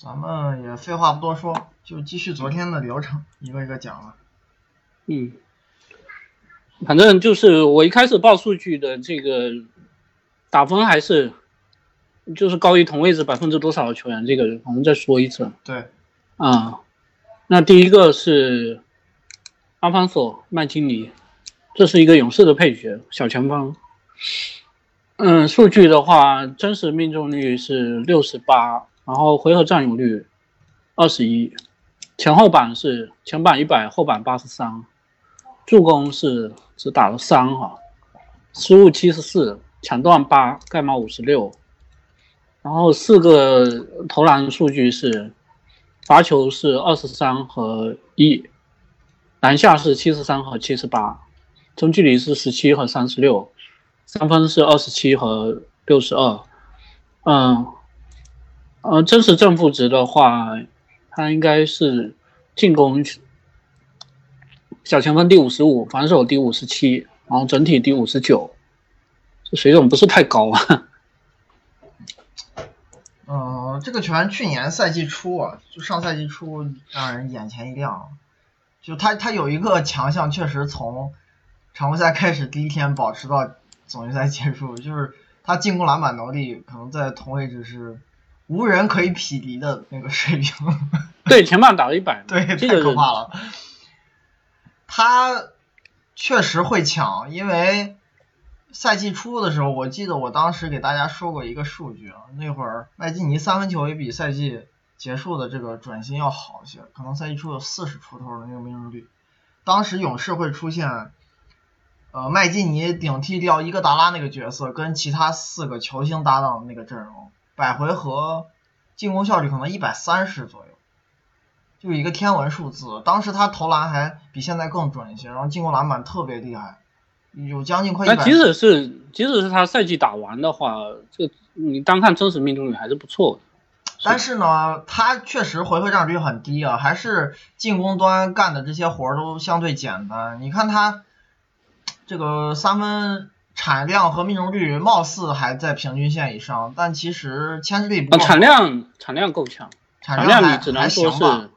咱们也废话不多说，就继续昨天的流程，一个一个讲了。嗯，反正就是我一开始报数据的这个打分还是就是高于同位置百分之多少的球员，这个我们再说一次。对，啊，那第一个是阿方索麦金尼，这是一个勇士的配角，小前锋。嗯，数据的话，真实命中率是六十八，然后回合占有率二十一，前后板是前板一百，后板八十三，助攻是只打了三哈，失误七十四，抢断八，盖帽五十六，然后四个投篮数据是罚球是二十三和一，篮下是七十三和七十八，中距离是十七和三十六。三分是二十七和六十二，嗯，呃，真实正负值的话，他应该是进攻小前锋第五十五，防守第五十七，然后整体第五十九，这水准不是太高啊。嗯，这个球员去年赛季初啊，就上赛季初让人眼前一亮，就他他有一个强项，确实从常规赛开始第一天保持到。总决赛结束，就是他进攻篮板能力可能在同位置是无人可以匹敌的那个水平。对，前半打了一百，对，太可怕了。他确实会抢，因为赛季初的时候，我记得我当时给大家说过一个数据啊，那会儿麦基尼三分球也比赛季结束的这个准心要好一些，可能赛季初有四十出头的那个命中率。当时勇士会出现。呃，麦基尼顶替掉伊戈达拉那个角色，跟其他四个球星搭档的那个阵容，百回合进攻效率可能一百三十左右，就一个天文数字。当时他投篮还比现在更准一些，然后进攻篮板特别厉害，有将近快一百。那即使是即使是他赛季打完的话，这你单看真实命中率还是不错的。但是呢，他确实回合占有率很低啊，还是进攻端干的这些活儿都相对简单。你看他。这个三分产量和命中率貌似还在平均线以上，但其实牵制力不够。产量产量够强，产量你只能说是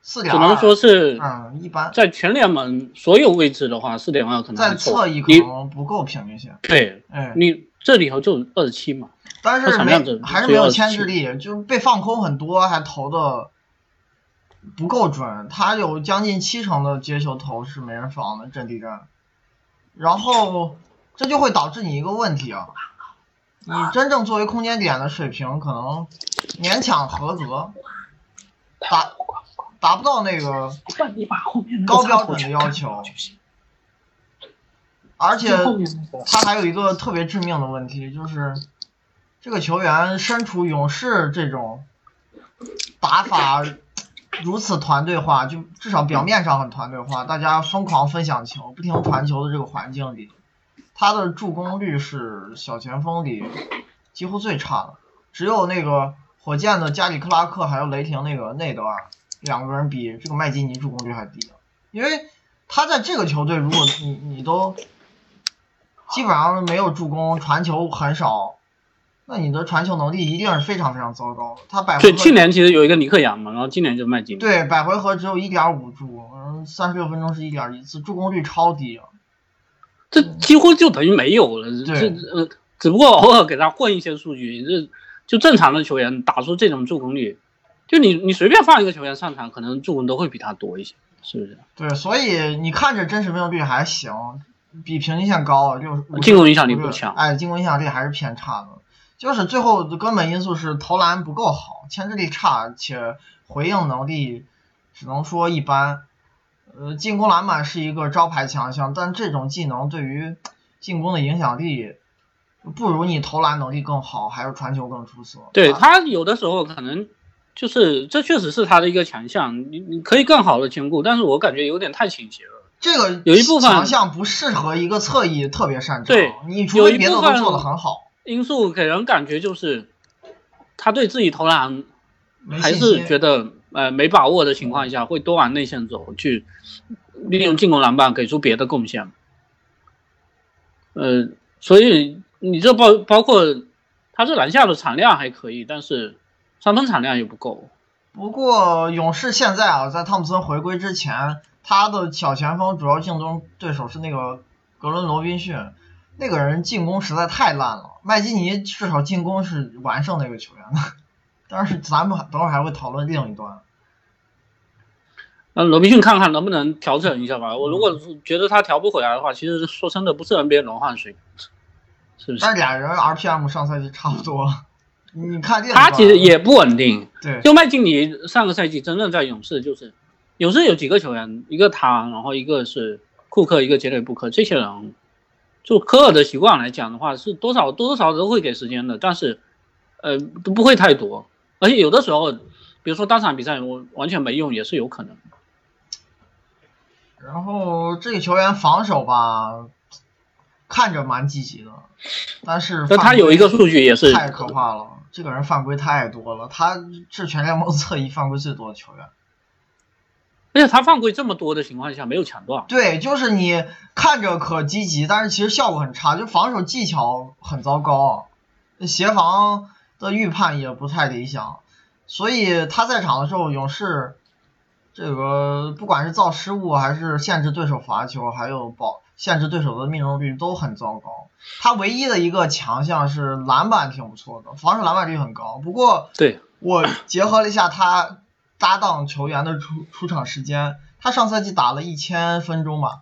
四点二，只能说是嗯一般。在全联盟所有位置的话，四点二可能在侧翼可能不够平均线。对，哎，你这里头就二十七嘛，但是没还是没有牵制力，就是被放空很多，还投的不够准。他有将近七成的接球投是没人防的阵地战。然后这就会导致你一个问题啊，你真正作为空间点的水平可能勉强合格，达达不到那个高标准的要求，而且他还有一个特别致命的问题，就是这个球员身处勇士这种打法。如此团队化，就至少表面上很团队化，大家疯狂分享球、不停传球的这个环境里，他的助攻率是小前锋里几乎最差的，只有那个火箭的加里克拉克还有雷霆那个内德尔两个人比这个麦基尼助攻率还低，因为他在这个球队，如果你你都基本上没有助攻，传球很少。那你的传球能力一定是非常非常糟糕。他百回合去年其实有一个尼克杨嘛，然后今年就麦金。对，百回合只有一点五助，嗯，三十六分钟是一点一次，助攻率超低啊。这几乎就等于没有了。这呃，只不过偶尔给他混一些数据，这就正常的球员打出这种助攻率，就你你随便放一个球员上场，可能助攻都会比他多一些，是不是？对，所以你看着真实命中率还行，比平均线高，就进攻影响力不强。哎，进攻影响力还是偏差的。就是最后的根本因素是投篮不够好，牵制力差，且回应能力只能说一般。呃，进攻篮板是一个招牌强项，但这种技能对于进攻的影响力不如你投篮能力更好，还有传球更出色。对他有的时候可能就是这确实是他的一个强项，你你可以更好的兼顾，但是我感觉有点太倾斜了。这个有一部分强项不适合一个侧翼特别擅长，对，你除非别的都做得很好。因素给人感觉就是，他对自己投篮还是觉得呃没把握的情况下，会多往内线走，去利用进攻篮板给出别的贡献。呃，所以你这包包括他这篮下的产量还可以，但是三分产量也不够，不过勇士现在啊，在汤普森回归之前，他的小前锋主要竞争对手是那个格伦罗宾逊，那个人进攻实在太烂了。麦基尼至少进攻是完胜那个球员的，但是咱们等会儿还会讨论另一端。那罗宾逊看看能不能调整一下吧。我如果觉得他调不回来的话，其实说真的不是 NBA 轮换水，是不是？但俩人 RPM 上赛季差不多，你看他其实也不稳定。对，就麦金尼上个赛季真正在勇士就是勇士有几个球员，一个他，然后一个是库克，一个杰雷布克，这些人就科尔的习惯来讲的话，是多少多多少少都会给时间的，但是呃都不会太多，而且有的时候，比如说单场比赛我完全没用也是有可能。然后这个球员防守吧，看着蛮积极的，但是但他有一个数据也是太可怕了。这个人犯规太多了，他是全联盟侧翼犯规最多的球员。而且他犯规这么多的情况下没有抢断。对，就是你看着可积极，但是其实效果很差，就防守技巧很糟糕，协防的预判也不太理想，所以他在场的时候，勇士。这个不管是造失误，还是限制对手罚球，还有保限制对手的命中率都很糟糕。他唯一的一个强项是篮板挺不错的，防守篮板率很高。不过，对 我结合了一下他搭档球员的出出场时间，他上赛季打了一千分钟吧，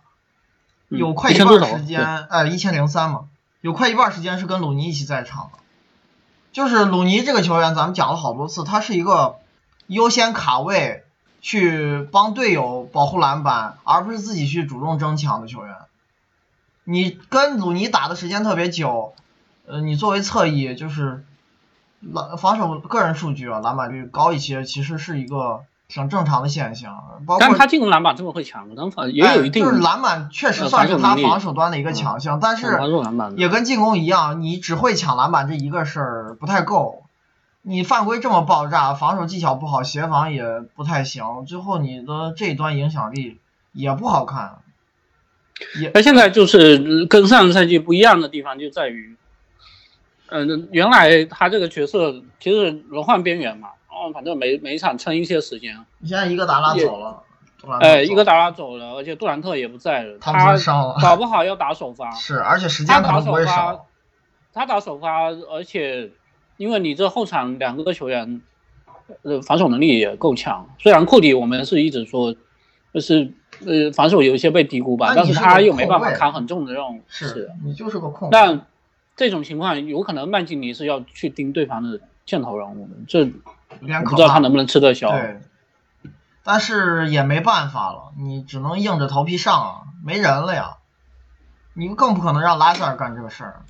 有快一半时间，哎，一千零三嘛，有快一半时间是跟鲁尼一起在场的。就是鲁尼这个球员，咱们讲了好多次，他是一个优先卡位。去帮队友保护篮板，而不是自己去主动争抢的球员。你跟鲁尼打的时间特别久，呃，你作为侧翼就是篮防守个人数据啊，篮板率高一些，其实是一个挺正常的现象。包括他进攻篮板这么会抢，能防也有一定。就是篮板确实算是他防守端的一个强项，但是也跟进攻一样，你只会抢篮板这一个事儿不太够。你犯规这么爆炸，防守技巧不好，协防也不太行，最后你的这一端影响力也不好看。也，那现在就是跟上个赛季不一样的地方就在于，嗯，原来他这个角色其实轮换边缘嘛，哦，反正每每一场撑一些时间。你现在伊戈达拉走了，哎，伊戈达拉走了，而且杜兰特也不在了，他搞不好要打首发。是，而且时间他打首发，他打首发，而且。因为你这后场两个球员，呃，防守能力也够强。虽然库里我们是一直说，就是呃，防守有一些被低估吧，但是他又没办法扛很重的任务。是，你就是个控。但这种情况有可能曼基尼是要去盯对方的箭头人物的，这不知道他能不能吃得消。对，但是也没办法了，你只能硬着头皮上啊，没人了呀。你更不可能让拉塞尔干这个事儿。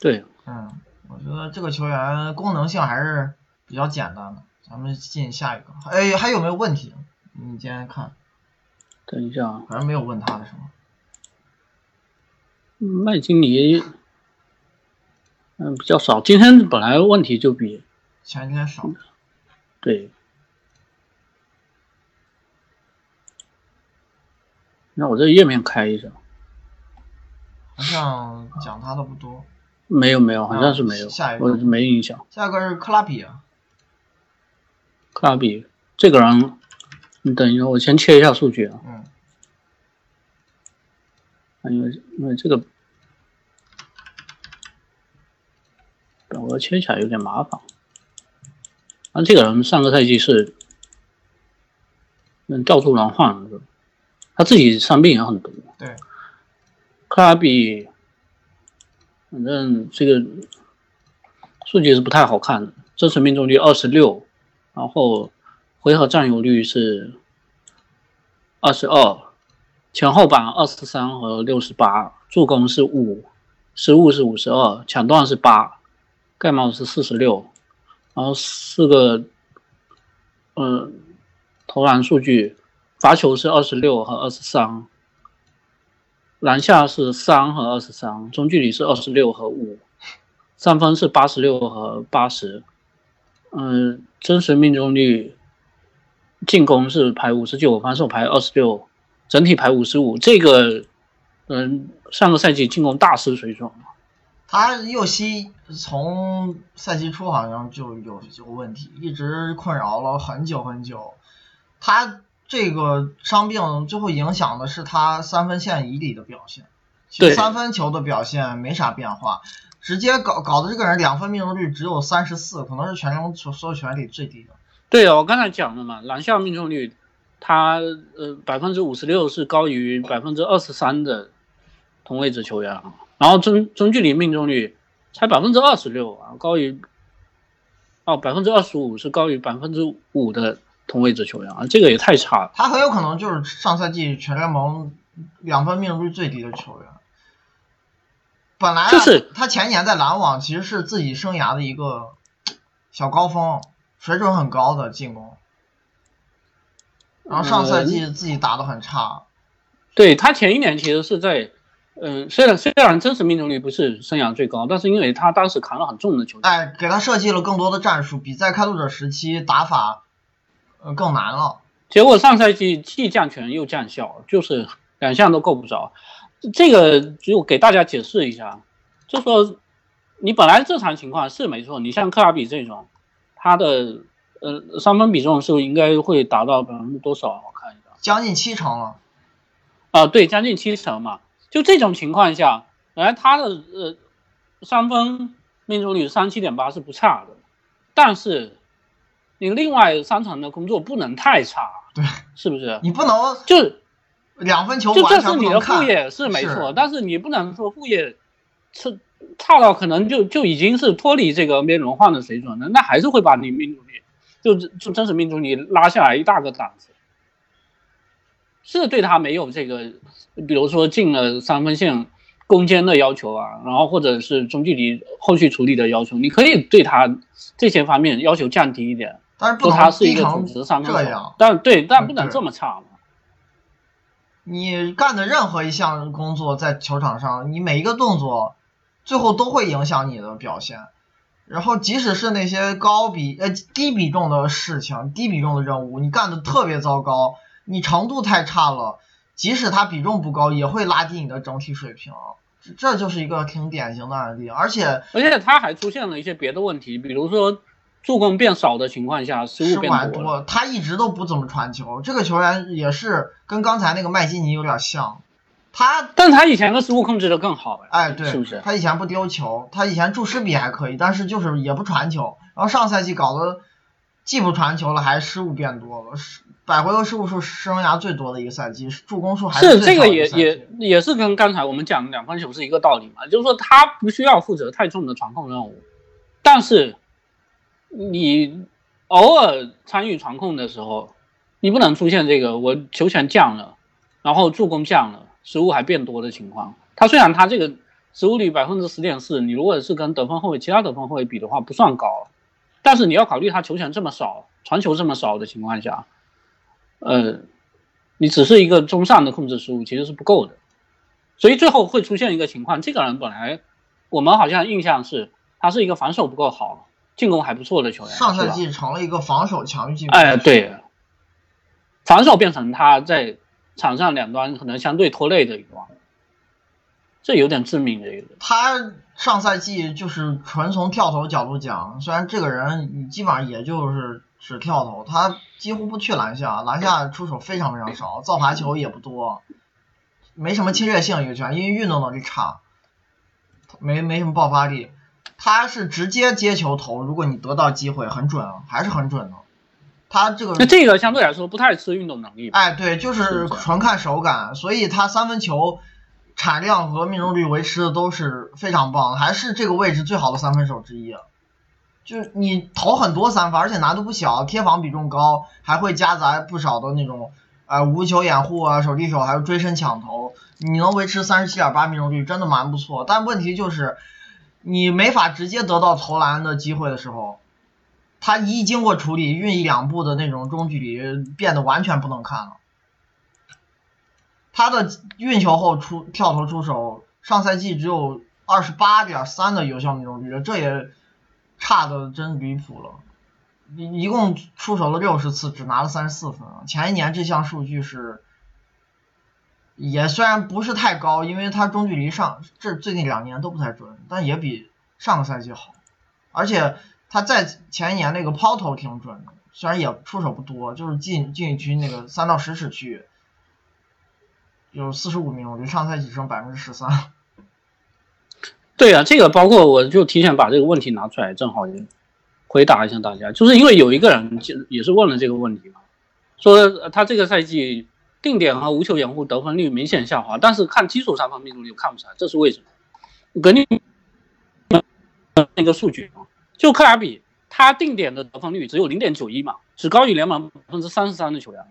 对，嗯。我觉得这个球员功能性还是比较简单的，咱们进下一个。哎，还有没有问题？你今天看？等一下，好像没有问他的是吗？麦金尼，嗯，比较少。今天本来问题就比前天少。对。那我这页面开一下。好像讲他的不多。没有没有，好像是没有，下一个我没印象。下一个是克拉比，克拉比这个人，你等一下，我先切一下数据啊。嗯。因为因为这个表格切起来有点麻烦。那这个人上个赛季是嗯调度轮换的，他自己伤病也很多。对。克拉比。反正这个数据是不太好看的，真实命中率二十六，然后回合占有率是二十二，前后板二十三和六十八，助攻是五，失误是五十二，抢断是八，盖帽是四十六，然后四个嗯投篮数据，罚球是二十六和二十三。篮下是三和二十三，中距离是二十六和五，三分是八十六和八十，嗯，真实命中率，进攻是排五十九，防守排二十六，整体排五十五。这个，嗯，上个赛季进攻大失水准他右膝从赛季初好像就有有问题，一直困扰了很久很久。他这个伤病最后影响的是他三分线以里的表现，其实三分球的表现没啥变化，直接搞搞的这个人两分命中率只有三十四，可能是全联盟所所有球员里最低的。对啊，我刚才讲了嘛，篮下命中率他呃百分之五十六是高于百分之二十三的同位置球员啊。然后中中距离命中率才百分之二十六啊，高于哦百分之二十五是高于百分之五的同位置球员啊，这个也太差了。他很有可能就是上赛季全联盟两分命中率最低的球员。本来就是他前年在篮网其实是自己生涯的一个小高峰，水准很高的进攻，然后上赛季自己打的很差。对他前一年其实是在。嗯，虽然虽然真实命中率不是生涯最高，但是因为他当时扛了很重的球队，哎，给他设计了更多的战术，比在开拓者时期打法，呃，更难了。结果上赛季既降权又降效，就是两项都够不着。这个就给大家解释一下，就说你本来正常情况是没错，你像克拉比这种，他的呃三分比重是不是应该会达到百分之多少？我看一下，将近七成了。啊，对，将近七成嘛。就这种情况下，本来他的呃三分命中率三七点八是不差的，但是你另外三层的工作不能太差，对，是不是？你不能就两分球就这是你的副业是没错，但是你不能说副业是差到可能就就已经是脱离这个 NBA 轮换的水准了，那还是会把你命中率就就真实命中率拉下来一大个档次。是对他没有这个，比如说进了三分线攻坚的要求啊，然后或者是中距离后续处理的要求，你可以对他这些方面要求降低一点，说他是一个组织三分手，但对，但不能这么差嘛。你干的任何一项工作在球场上，你每一个动作最后都会影响你的表现，然后即使是那些高比呃低比重的事情、低比重的任务，你干的特别糟糕。你长度太差了，即使它比重不高，也会拉低你的整体水平，这就是一个挺典型的案例。而且而且他还出现了一些别的问题，比如说助攻变少的情况下，失误变多。他一直都不怎么传球，这个球员也是跟刚才那个麦基尼有点像。他，但他以前的失误控制的更好哎，对，是不是？他以前不丢球，他以前注失比还可以，但是就是也不传球。然后上赛季搞得既不传球了，还失误变多了，是。百回合失误数生涯最多的一个赛季，助攻数还是这个也也也是跟刚才我们讲的两分球是一个道理嘛，就是说他不需要负责太重的传控任务，但是你偶尔参与传控的时候，你不能出现这个我球权降了，然后助攻降了，失误还变多的情况。他虽然他这个失误率百分之十点四，你如果是跟得分后卫其他得分后卫比的话不算高，但是你要考虑他球权这么少，传球这么少的情况下。呃，你只是一个中上的控制失误，其实是不够的，所以最后会出现一个情况：这个人本来我们好像印象是他是一个防守不够好，进攻还不错的球员，上赛季成了一个防守强于进攻。哎，对，防守变成他在场上两端可能相对拖累的一方，这有点致命的一个。他上赛季就是纯从跳投角度讲，虽然这个人你基本上也就是。是跳投，他几乎不去篮下，篮下出手非常非常少，造罚球也不多，没什么侵略性一个球员，因为运动能力差，没没什么爆发力，他是直接接球投，如果你得到机会很准，还是很准的，他这个那这个相对来说不太吃运动能力，哎对，就是纯看手感，所以他三分球产量和命中率维持的都是非常棒，还是这个位置最好的三分手之一。就是你投很多三分，而且难度不小，贴防比重高，还会夹杂不少的那种呃无球掩护啊、手递手，还有追身抢投，你能维持三十七点八命中率，真的蛮不错。但问题就是你没法直接得到投篮的机会的时候，他一经过处理，运一两步的那种中距离变得完全不能看了。他的运球后出跳投出手，上赛季只有二十八点三的有效命中率，这也。差的真离谱了，一一共出手了六十次，只拿了三十四分。前一年这项数据是也虽然不是太高，因为他中距离上这最近两年都不太准，但也比上个赛季好。而且他在前一年那个抛投挺准的，虽然也出手不多，就是进禁区那个三到十尺区有四十五命中率，上赛季只剩百分之十三。对啊，这个包括我就提前把这个问题拿出来，正好也回答一下大家，就是因为有一个人就也是问了这个问题嘛，说他这个赛季定点和无球掩护得分率明显下滑，但是看基础三分命中率看不出来，这是为什么？给你那个数据啊，就克莱比他定点的得分率只有零点九一嘛，只高于联盟百分之三十三的球员，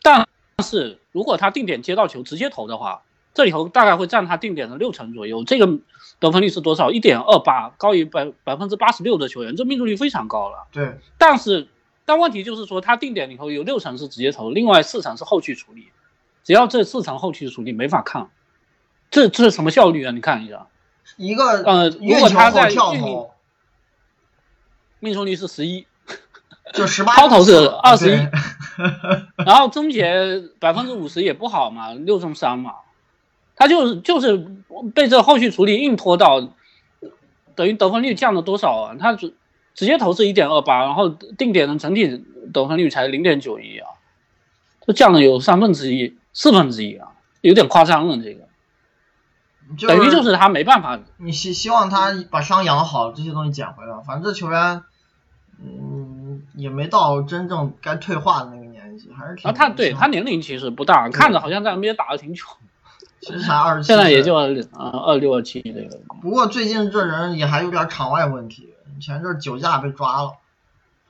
但是如果他定点接到球直接投的话。这里头大概会占他定点的六成左右，这个得分率是多少？一点二八，高于百百分之八十六的球员，这命中率非常高了。对，但是但问题就是说，他定点里头有六成是直接投，另外四成是后续处理，只要这四成后续处理没法看，这这是什么效率啊？你看一下，一个呃，如果他在跳投，命中率是十一，就十八，抛投是二十一，然后终结百分之五十也不好嘛，六中三嘛。他就是就是被这后续处理硬拖到，等于得分率降了多少啊？他直直接投是一点二八，然后定点的整体得分率才零点九一啊，就降了有三分之一、四分之一啊，有点夸张了这个。等于就是他没办法。你希希望他把伤养好，这些东西捡回来。反正这球员，嗯，也没到真正该退化的那个年纪，还是挺。啊，他对他年龄其实不大，看着好像在 NBA 打的挺久。其实才二十七，现在也就呃二六二七这个。不过最近这人也还有点场外问题，前阵酒驾被抓了。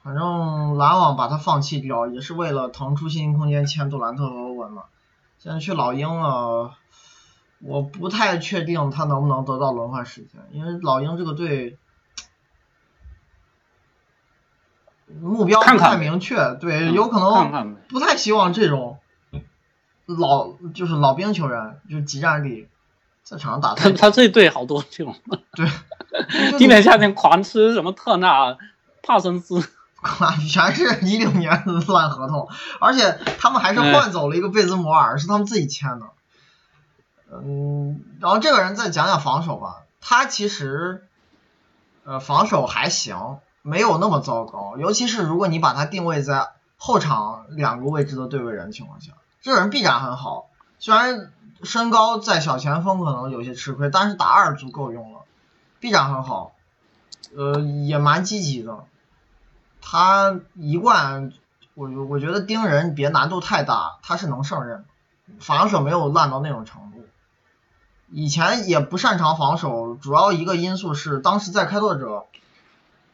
反正篮网把他放弃掉，也是为了腾出新空间签杜兰特和欧文嘛。现在去老鹰了，我不太确定他能不能得到轮换时间，因为老鹰这个队目标不太明确，对，有可能不太希望这种。老就是老兵球员，就是集战力，在场上打他他这队好多这种，对，今年夏天狂吃什么特纳、帕森斯，全是一六年的烂合同，而且他们还是换走了一个贝兹摩尔，是他们自己签的。嗯，然后这个人再讲讲防守吧，他其实呃防守还行，没有那么糟糕，尤其是如果你把他定位在后场两个位置的对位人情况下。这个人臂展很好，虽然身高在小前锋可能有些吃亏，但是打二足够用了。臂展很好，呃，也蛮积极的。他一贯，我我觉得盯人别难度太大，他是能胜任。防守没有烂到那种程度。以前也不擅长防守，主要一个因素是当时在开拓者，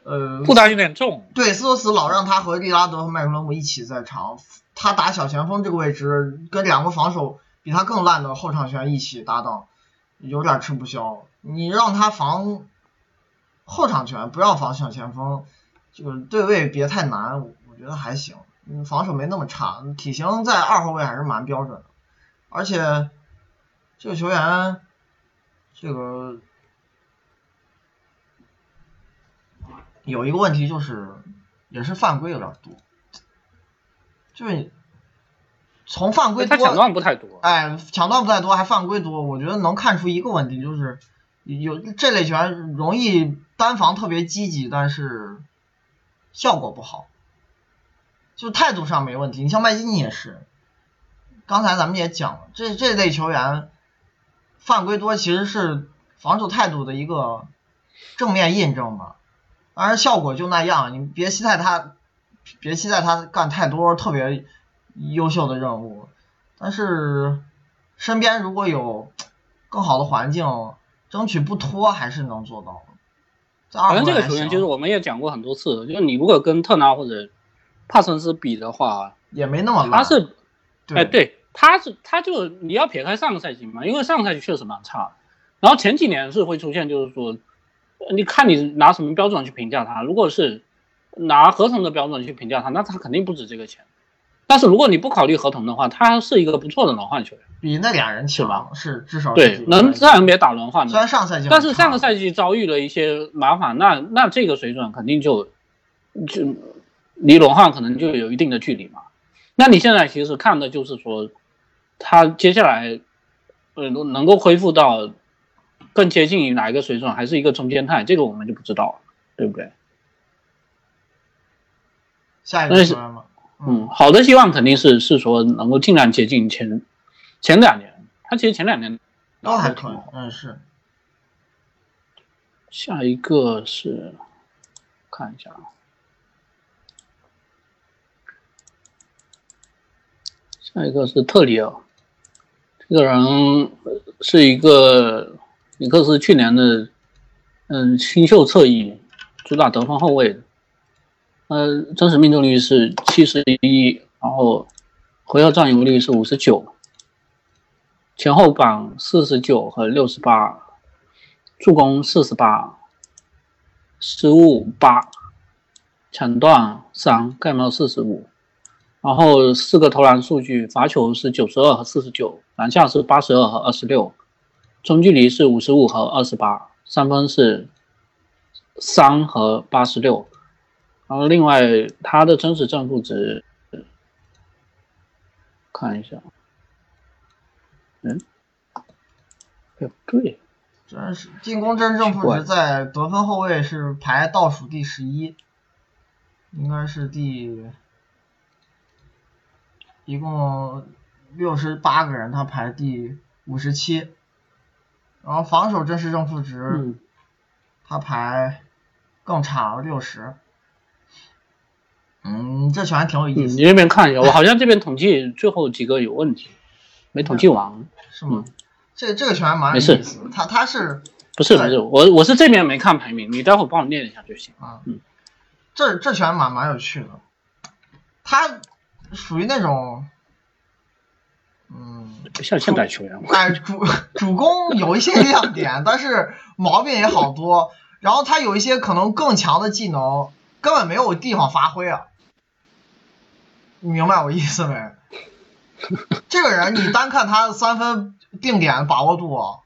呃，负担有点重。对，斯托斯老让他和利拉德和麦克伦姆一起在场。他打小前锋这个位置，跟两个防守比他更烂的后场球员一起搭档，有点吃不消。你让他防后场球员，不要防小前锋，这个对位别太难，我觉得还行。嗯，防守没那么差，体型在二后卫还是蛮标准的。而且这个球员，这个有一个问题就是，也是犯规有点多。就是从犯规多，他抢断不太多，哎，抢断不太多，还犯规多，我觉得能看出一个问题，就是有这类球员容易单防特别积极，但是效果不好，就态度上没问题。你像麦基尼也是，刚才咱们也讲了，这这类球员犯规多其实是防守态度的一个正面印证吧，当然效果就那样，你别期待他。别期待他干太多特别优秀的任务，但是身边如果有更好的环境，争取不拖还是能做到的。反正这个球员就是我们也讲过很多次，就是你如果跟特纳或者帕森斯比的话，也没那么他是，哎，对，他是他就你要撇开上个赛季嘛，因为上个赛季确实蛮差的，然后前几年是会出现，就是说，你看你拿什么标准去评价他，如果是。拿合同的标准去评价他，那他肯定不止这个钱。但是如果你不考虑合同的话，他是一个不错的轮换球员，比那俩人强是至少对能在 NBA 打轮换的。虽然上赛季，但是上个赛季遭遇了一些麻烦，那那这个水准肯定就就离轮换可能就有一定的距离嘛。那你现在其实看的就是说，他接下来呃能够恢复到更接近于哪一个水准，还是一个中间态，这个我们就不知道了，对不对？下一个球员吗？嗯，好的希望肯定是是说能够尽量接近前前两年，他其实前两年都还可以，嗯是。下一个是看一下啊，下一个是特里尔，这个人是一个尼克斯去年的嗯新秀侧翼，主打得分后卫。呃，真实命中率是七十一，然后回合占有率是五十九，前后榜四十九和六十八，助攻四十八，失误八，抢断三，盖帽四十五，然后四个投篮数据，罚球是九十二和四十九，篮下是八十二和二十六，中距离是五十五和二十八，三分是三和八十六。然后，另外，他的真实正负值，看一下，嗯，哎，对，真是进攻真正负值在得分后卫是排倒数第十一，应该是第，一共六十八个人，他排第五十七，然后防守真实正负值，他排更差了六十。嗯，这球还挺有意思。你那边看一下，我好像这边统计最后几个有问题，没统计完。是吗？这这个球还蛮有意思。他他是不是不是我我是这边没看排名，你待会帮我念一下就行啊。嗯，这这球还蛮蛮有趣的，他属于那种，嗯，像现代球员。哎，主 主攻有一些亮点，但是毛病也好多。然后他有一些可能更强的技能，根本没有地方发挥啊。你明白我意思没？这个人你单看他三分定点把握度，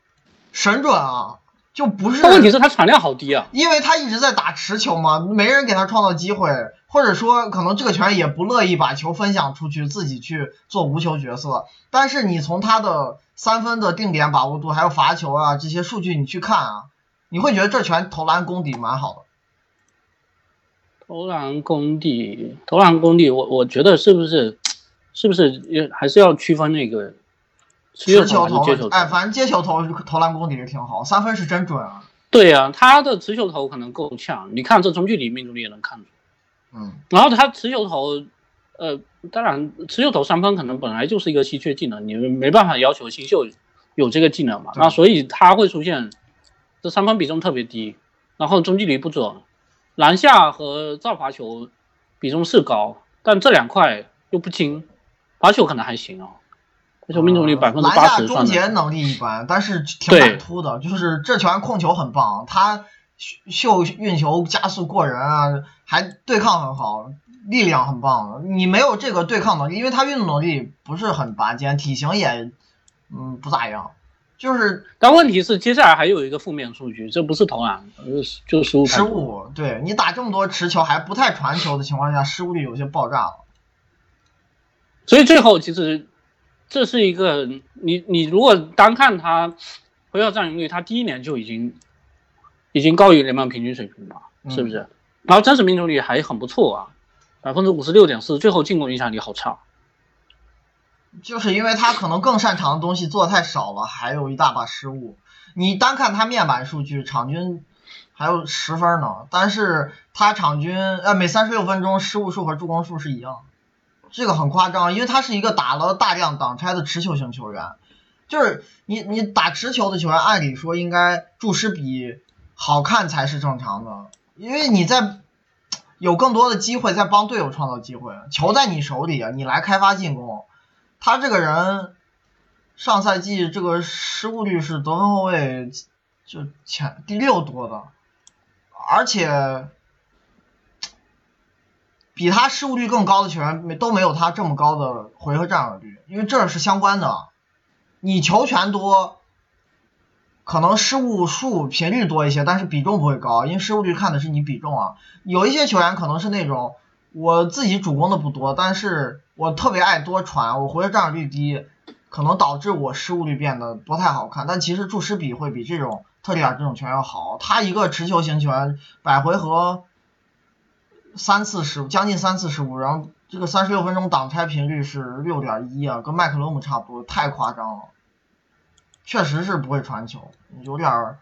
神准啊，就不是。问题是他产量好低啊。因为他一直在打持球嘛，没人给他创造机会，或者说可能这个球员也不乐意把球分享出去，自己去做无球角色。但是你从他的三分的定点把握度，还有罚球啊这些数据你去看啊，你会觉得这拳投篮功底蛮好的。投篮功底，投篮功底，我我觉得是不是，是不是也还是要区分那个持球投，哎，反正接球投投篮功底是挺好，三分是真准啊。对呀，他的持球投可能够呛，你看这中距离命中率也能看出。嗯。然后他持球投，呃，当然持球投三分可能本来就是一个稀缺技能，你没办法要求新秀有这个技能嘛。那所以他会出现这三分比重特别低，然后中距离不准。篮下和造罚球比重是高，但这两块又不精，罚球可能还行啊，罚球命中率百分之八十。篮下终结能力一般，但是挺敢突的，就是这球员控球很棒，他秀运球加速过人啊，还对抗很好，力量很棒。你没有这个对抗能力，因为他运动能力不是很拔尖，体型也嗯不咋样。就是，但问题是，接下来还有一个负面数据，这不是投篮，就失误。失误，对你打这么多持球还不太传球的情况下，失误率有些爆炸了。所以最后其实这是一个，你你如果单看他回合占有率，他第一年就已经已经高于联盟平均水平了，是不是？然后真实命中率还很不错啊，百分之五十六点四，最后进攻影响力好差。就是因为他可能更擅长的东西做的太少了，还有一大把失误。你单看他面板数据，场均还有十分呢，但是他场均呃每三十六分钟失误数和助攻数是一样，这个很夸张，因为他是一个打了大量挡拆的持球型球员。就是你你打持球的球员，按理说应该注失比好看才是正常的，因为你在有更多的机会在帮队友创造机会，球在你手里啊，你来开发进攻。他这个人，上赛季这个失误率是得分后卫就前第六多的，而且比他失误率更高的球员没都没有他这么高的回合占有率，因为这是相关的。你球权多，可能失误数频率多一些，但是比重不会高，因为失误率看的是你比重啊。有一些球员可能是那种。我自己主攻的不多，但是我特别爱多传，我回合占有率低，可能导致我失误率变得不太好看。但其实注失比会比这种特里尔这种球员要好。他一个持球型球员，百回合三次失误，将近三次失误，然后这个三十六分钟挡拆频率是六点一啊，跟麦克罗姆差不多，太夸张了。确实是不会传球，有点儿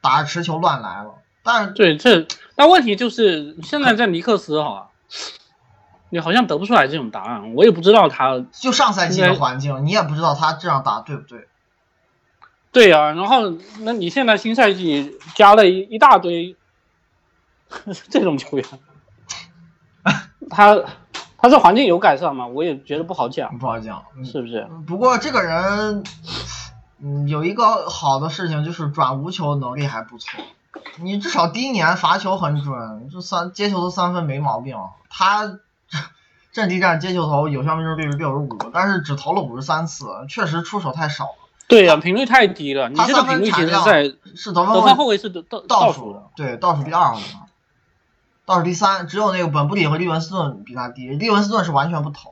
打持球乱来了。但是对这，但问题就是现在在尼克斯哈，你好像得不出来这种答案，我也不知道他就上赛季的环境，你也不知道他这样打对不对。对呀、然后那你现在新赛季加了一一大堆 这种球员，他他这环境有改善吗？我也觉得不好讲，不好讲，嗯是不是？不过这个人，嗯，有一个好的事情就是转无球能力还不错。你至少第一年罚球很准，就三接球的三分没毛病。他阵地战接球投有效命中率是六十五，但是只投了五十三次，确实出手太少了。对呀、频率太低了。你这个他三分频率其实产量在是得分得分后卫是倒倒倒数的。对，倒数第二好像，倒数第三，只有那个本布里和利文斯顿比他低，利文斯顿是完全不投，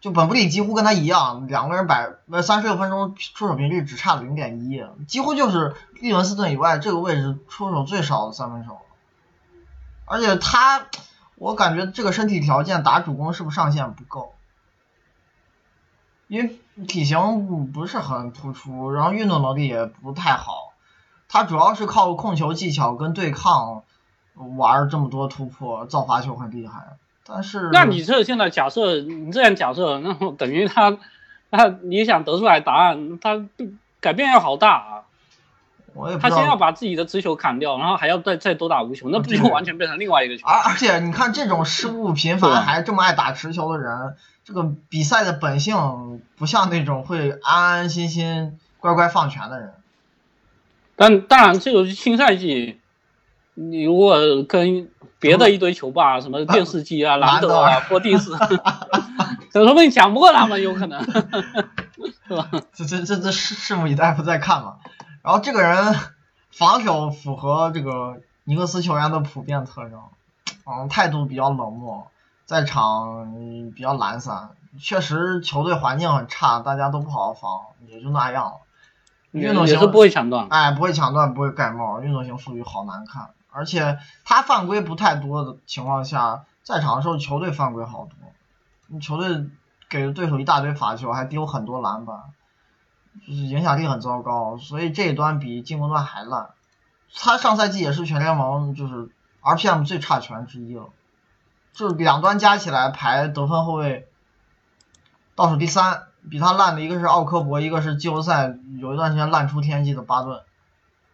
就本布里几乎跟他一样，两个人百呃三十六分钟出手频率只差零点一，几乎就是利文斯顿以外这个位置出手最少的三分手，而且他，我感觉这个身体条件打主攻是不是上限不够？因为体型不是很突出，然后运动能力也不太好，他主要是靠控球技巧跟对抗玩这么多突破，造罚球很厉害。但是那你这现在假设你这样假设，那么等于他他你想得出来答案，他改变要好大啊！他先要把自己的直球砍掉，然后还要再再多打无球，那不就完全变成另外一个球？而而且你看这种失误频繁还这么爱打持球的人，这个比赛的本性不像那种会安安心心乖乖放权的人。但当然，这个新赛季，你如果跟别的一堆球霸，什么电视机啊、兰德啊、波蒂斯，说不定抢不过他们，有可能，是吧？这这这这拭拭目以待，不再看嘛。然后这个人防守符合这个尼克斯球员的普遍特征，嗯，态度比较冷漠，在场嗯比较懒散，确实球队环境很差，大家都不好好防，也就那样了。运动型也是不会抢断。哎，不会抢断，不会盖帽，运动型数据好难看。而且他犯规不太多的情况下，在场的时候球队犯规好多，球队给了对手一大堆罚球，还丢很多篮板，就是影响力很糟糕。所以这一端比进攻端还烂。他上赛季也是全联盟就是 RPM 最差球员之一了，就是两端加起来排得分后卫倒数第三，比他烂的一个是奥科博，一个是季后赛有一段时间烂出天际的巴顿。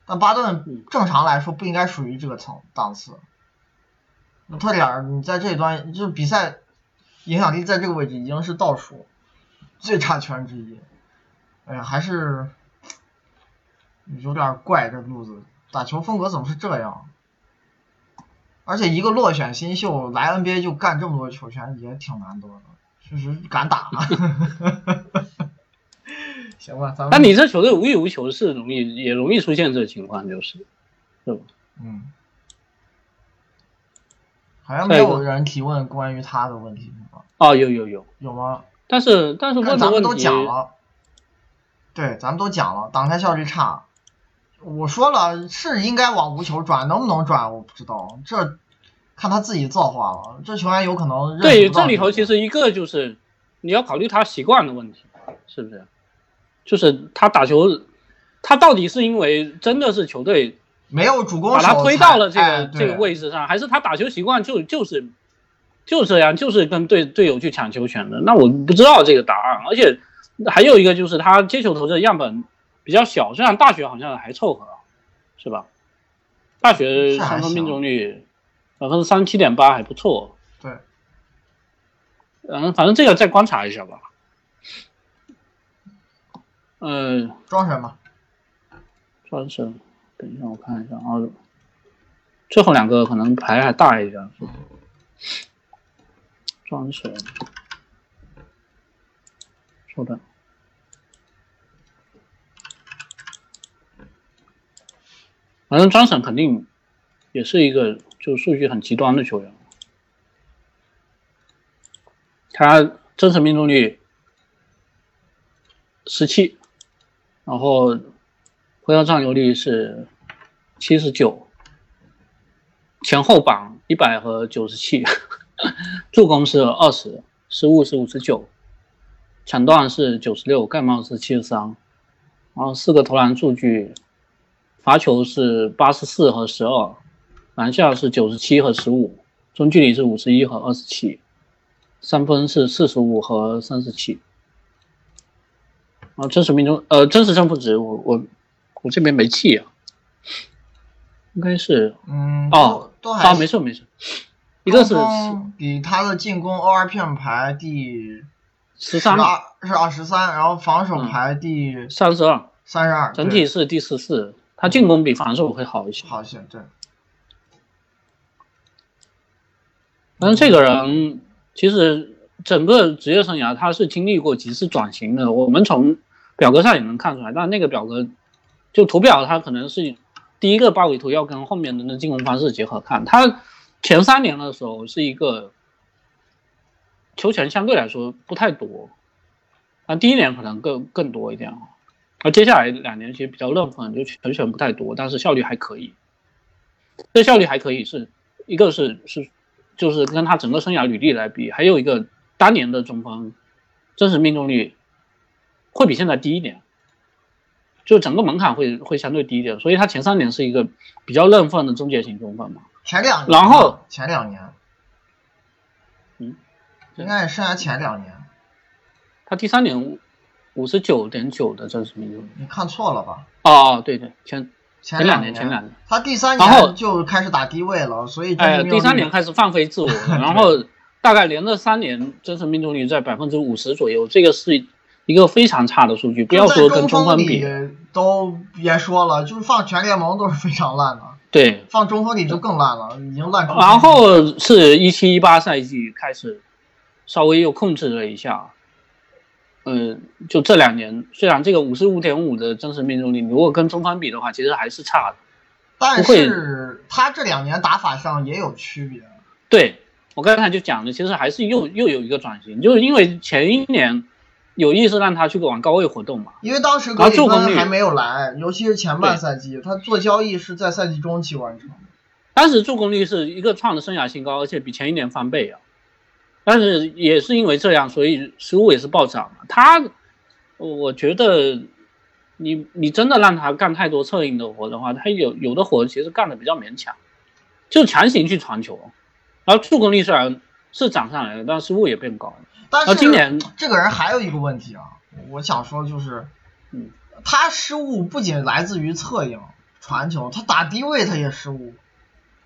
但巴顿正常来说不应该属于这个层档次。那特里尔，你在这一端就是比赛影响力在这个位置已经是倒数最差球员之一。哎呀，还是有点怪这路子，打球风格怎么是这样？而且一个落选新秀来 NBA 就干这么多球权也挺难得的，确实敢打。行吧，咱们。但你这球队无欲无求是容易，也容易出现这情况，就是，是吧？嗯，好像没有人提问关于他的问题是吧？哦，有有有，有吗？但是但是但咱们都讲了，对，咱们都讲了，挡拆效率差。我说了是应该往无球转，能不能转我不知道，这看他自己造化了。这球员有可能对，这里头其实一个就是你要考虑他习惯的问题，是不是？就是他打球，他到底是因为真的是球队没有主攻把他推到了这个、哎这个位置上，还是他打球习惯就就是就这样，就是跟队队友去抢球权的？那我不知道这个答案，而且还有一个就是他接球投射样本比较小，虽然大学好像还凑合，是吧？大学三分命中率百分之三十七点八还不错，对，嗯，反正这个再观察一下吧。呃，装神嘛，专神，等一下我看一下啊，最后两个可能牌还大一点。专神，稍等，反正专神肯定也是一个就数据很极端的球员，他真实命中率十七，然后回合占有率是七十九，前后榜一百和九十七，助攻是二十，失误是五十九，抢断是九十六，盖帽是七十三，然后四个投篮数据，罚球是八十四和十二，篮下是九十七和十五，中距离是五十一和二十七。三分是四十五和三十七，啊，真实命中呃真实胜负值我我我这边没记啊，应该是嗯哦都都还啊没事没事，一个是比他的进攻 ORPM 排第十三是二十三，然后防守嗯排第三十二，三十二，整体是第十四，他进攻比防守会好一些。好一些，对，但是这个人其实整个职业生涯他是经历过几次转型的，我们从表格上也能看出来。但那个表格就图表，它可能是第一个八维图要跟后面的那进攻方式结合看。他前三年的时候是一个球权相对来说不太多，那第一年可能更更多一点啊。而接下来两年其实比较认分，就球权不太多，但是效率还可以。这效率还可以是一个是是就是跟他整个生涯履历来比，还有一个当年的中锋真实命中率会比现在低一点，就整个门槛会会相对低一点，所以他前三年是一个比较认份的终结型中锋嘛。前两年，然后前两年，嗯，应该是生涯前两年，他第三年五十九点九的真实命中率。你看错了吧？哦，对对，前前前两年，前两年，他第三然后年就开始打低位了，所以哎，第三年开始放飞自我，然后大概连着三年真实命中率在百分之五十左右，这个是一个非常差的数据，不要说跟中锋比，都别说了，就是放全联盟都是非常烂的，对，放中锋里就更烂了，已经烂出。然后是一七一八赛季开始稍微又控制了一下，嗯，就这两年，虽然这个五十五点五的真实命中率，如果跟中锋比的话，其实还是差的。但是他这两年打法上也有区别。对我刚才就讲了，其实还是又又有一个转型，就是因为前一年有意识让他去往高位活动嘛，因为当时格里芬还没有来，尤其是前半赛季，他做交易是在赛季中期完成。当时助攻率是一个创的生涯新高，而且比前一年翻倍啊。但是也是因为这样，所以失误也是暴涨。他，我觉得你你真的让他干太多策应的活的话，他有有的活其实干的比较勉强，就强行去传球，然后助攻率虽然是涨上来了，但失误也变高了。但是今年这个人还有一个问题啊，我想说就是，嗯，他失误不仅来自于策应、传球，他打低位他也失误，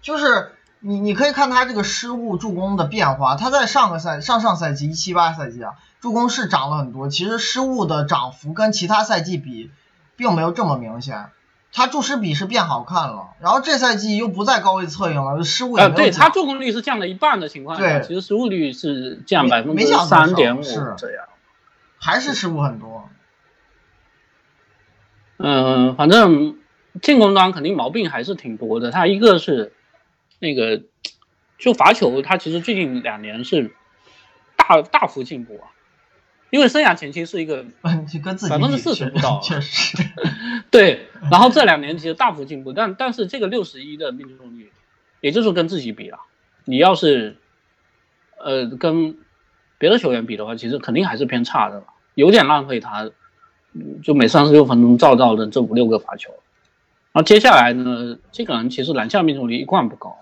就是你你可以看他这个失误助攻的变化，他在上个赛上上赛季一七八赛季啊，助攻是涨了很多，其实失误的涨幅跟其他赛季比，并没有这么明显。他注失比是变好看了，然后这赛季又不再高位策应了，失误也呃，没有降。对他助攻率是降了一半的情况下，对其实失误率是降百分之三点五是这样。还是失误很多。嗯，反正进攻端肯定毛病还是挺多的。他一个是那个就罚球，他其实最近两年是大大幅进步啊，因为生涯前期是一个 就跟自己百分之四十不到，确实。对，然后这两年其实大幅进步，但但是这个六十一的命中率，也就是跟自己比了。你要是呃跟别的球员比的话，其实肯定还是偏差的了，有点浪费他，嗯就每三十六分钟造到的这五六个罚球。然后接下来呢，这个人其实篮下命中率一贯不高，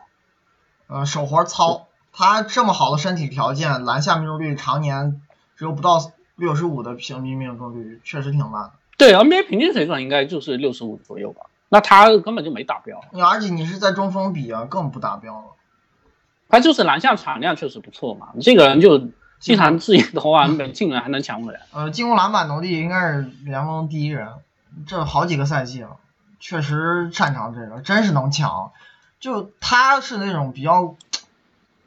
呃，手活糙，他这么好的身体条件，篮下命中率常年只有不到六十五的平均命中率，确实挺烂的。对 NBA 平均水准应该就是六十五左右吧，那他根本就没达标，而且你是在中锋比啊，更不达标了。他就是篮下产量确实不错嘛，这个人就经常自己投完 没进了还能抢回来。呃，进攻篮板能力应该是联盟第一人，这好几个赛季了，确实擅长这个，真是能抢。就他是那种比较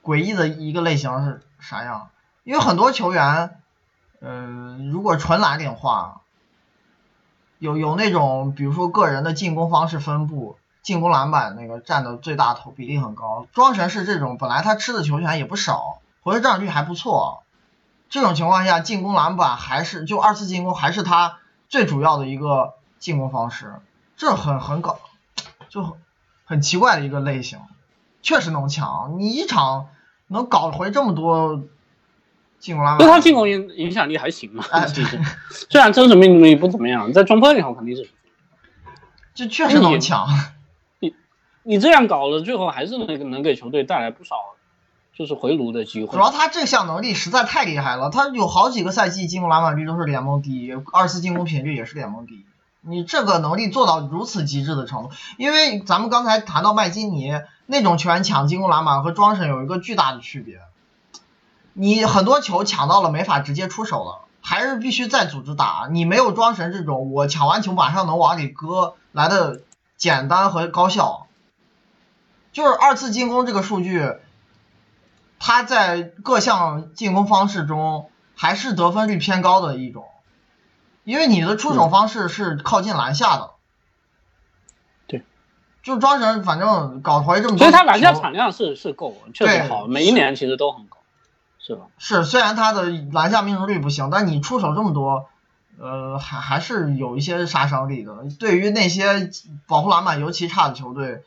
诡异的一个类型是啥样？因为很多球员，嗯，如果纯蓝领化，有有那种比如说个人的进攻方式分布，进攻篮板那个占的最大头比例很高。庄神是这种，本来他吃的球权也不少，回合占有率还不错。这种情况下，进攻篮板还是就二次进攻还是他最主要的一个进攻方式，这很很搞，就很很奇怪的一个类型，确实能抢，你一场能搞回这么多进攻拉满，因为他进攻影影响力还行嘛，哎其实虽然真实命中率不怎么样，在中锋里头肯定是。这确实能抢，你你这样搞了，最后还是能能给球队带来不少，就是回炉的机会。主要他这项能力实在太厉害了，他有好几个赛季进攻篮板率都是联盟第一，二次进攻频率也是联盟第一。你这个能力做到如此极致的程度，因为咱们刚才谈到麦基尼那种球员抢进攻篮板和庄神有一个巨大的区别，你很多球抢到了没法直接出手了，还是必须再组织打。你没有庄神这种我抢完球马上能往里搁来的简单和高效，就是二次进攻这个数据。它在各项进攻方式中还是得分率偏高的一种，因为你的出手方式是靠近篮下的。对，就庄神反正搞回这么多，所以他篮下产量是是够，确实好，对每一年其实都很高，是吧？是虽然他的篮下命中率不行，但你出手这么多，呃，还还是有一些杀伤力的。对于那些保护篮板尤其差的球队。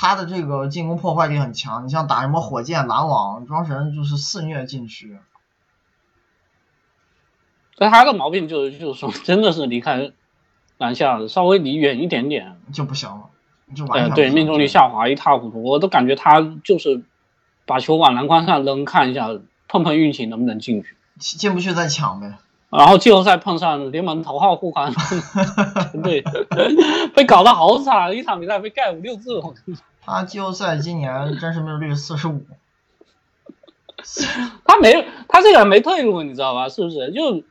他的这个进攻破坏力很强，你像打什么火箭、篮网，庄神就是肆虐禁区。但他的毛病就是，就是说，真的是离开篮下稍微离远一点点就不行了，就完全、呃、对命中率下滑一塌糊涂。我都感觉他就是把球往篮筐上扔，看一下碰碰运气能不能进去，进不去再抢呗。然后季后赛碰上联盟头号护框 对，被搞得好惨，一场比赛被盖五六次。他季后赛今年真实命中率四十五，他没他这个人没退路，你知道吧？是不是？就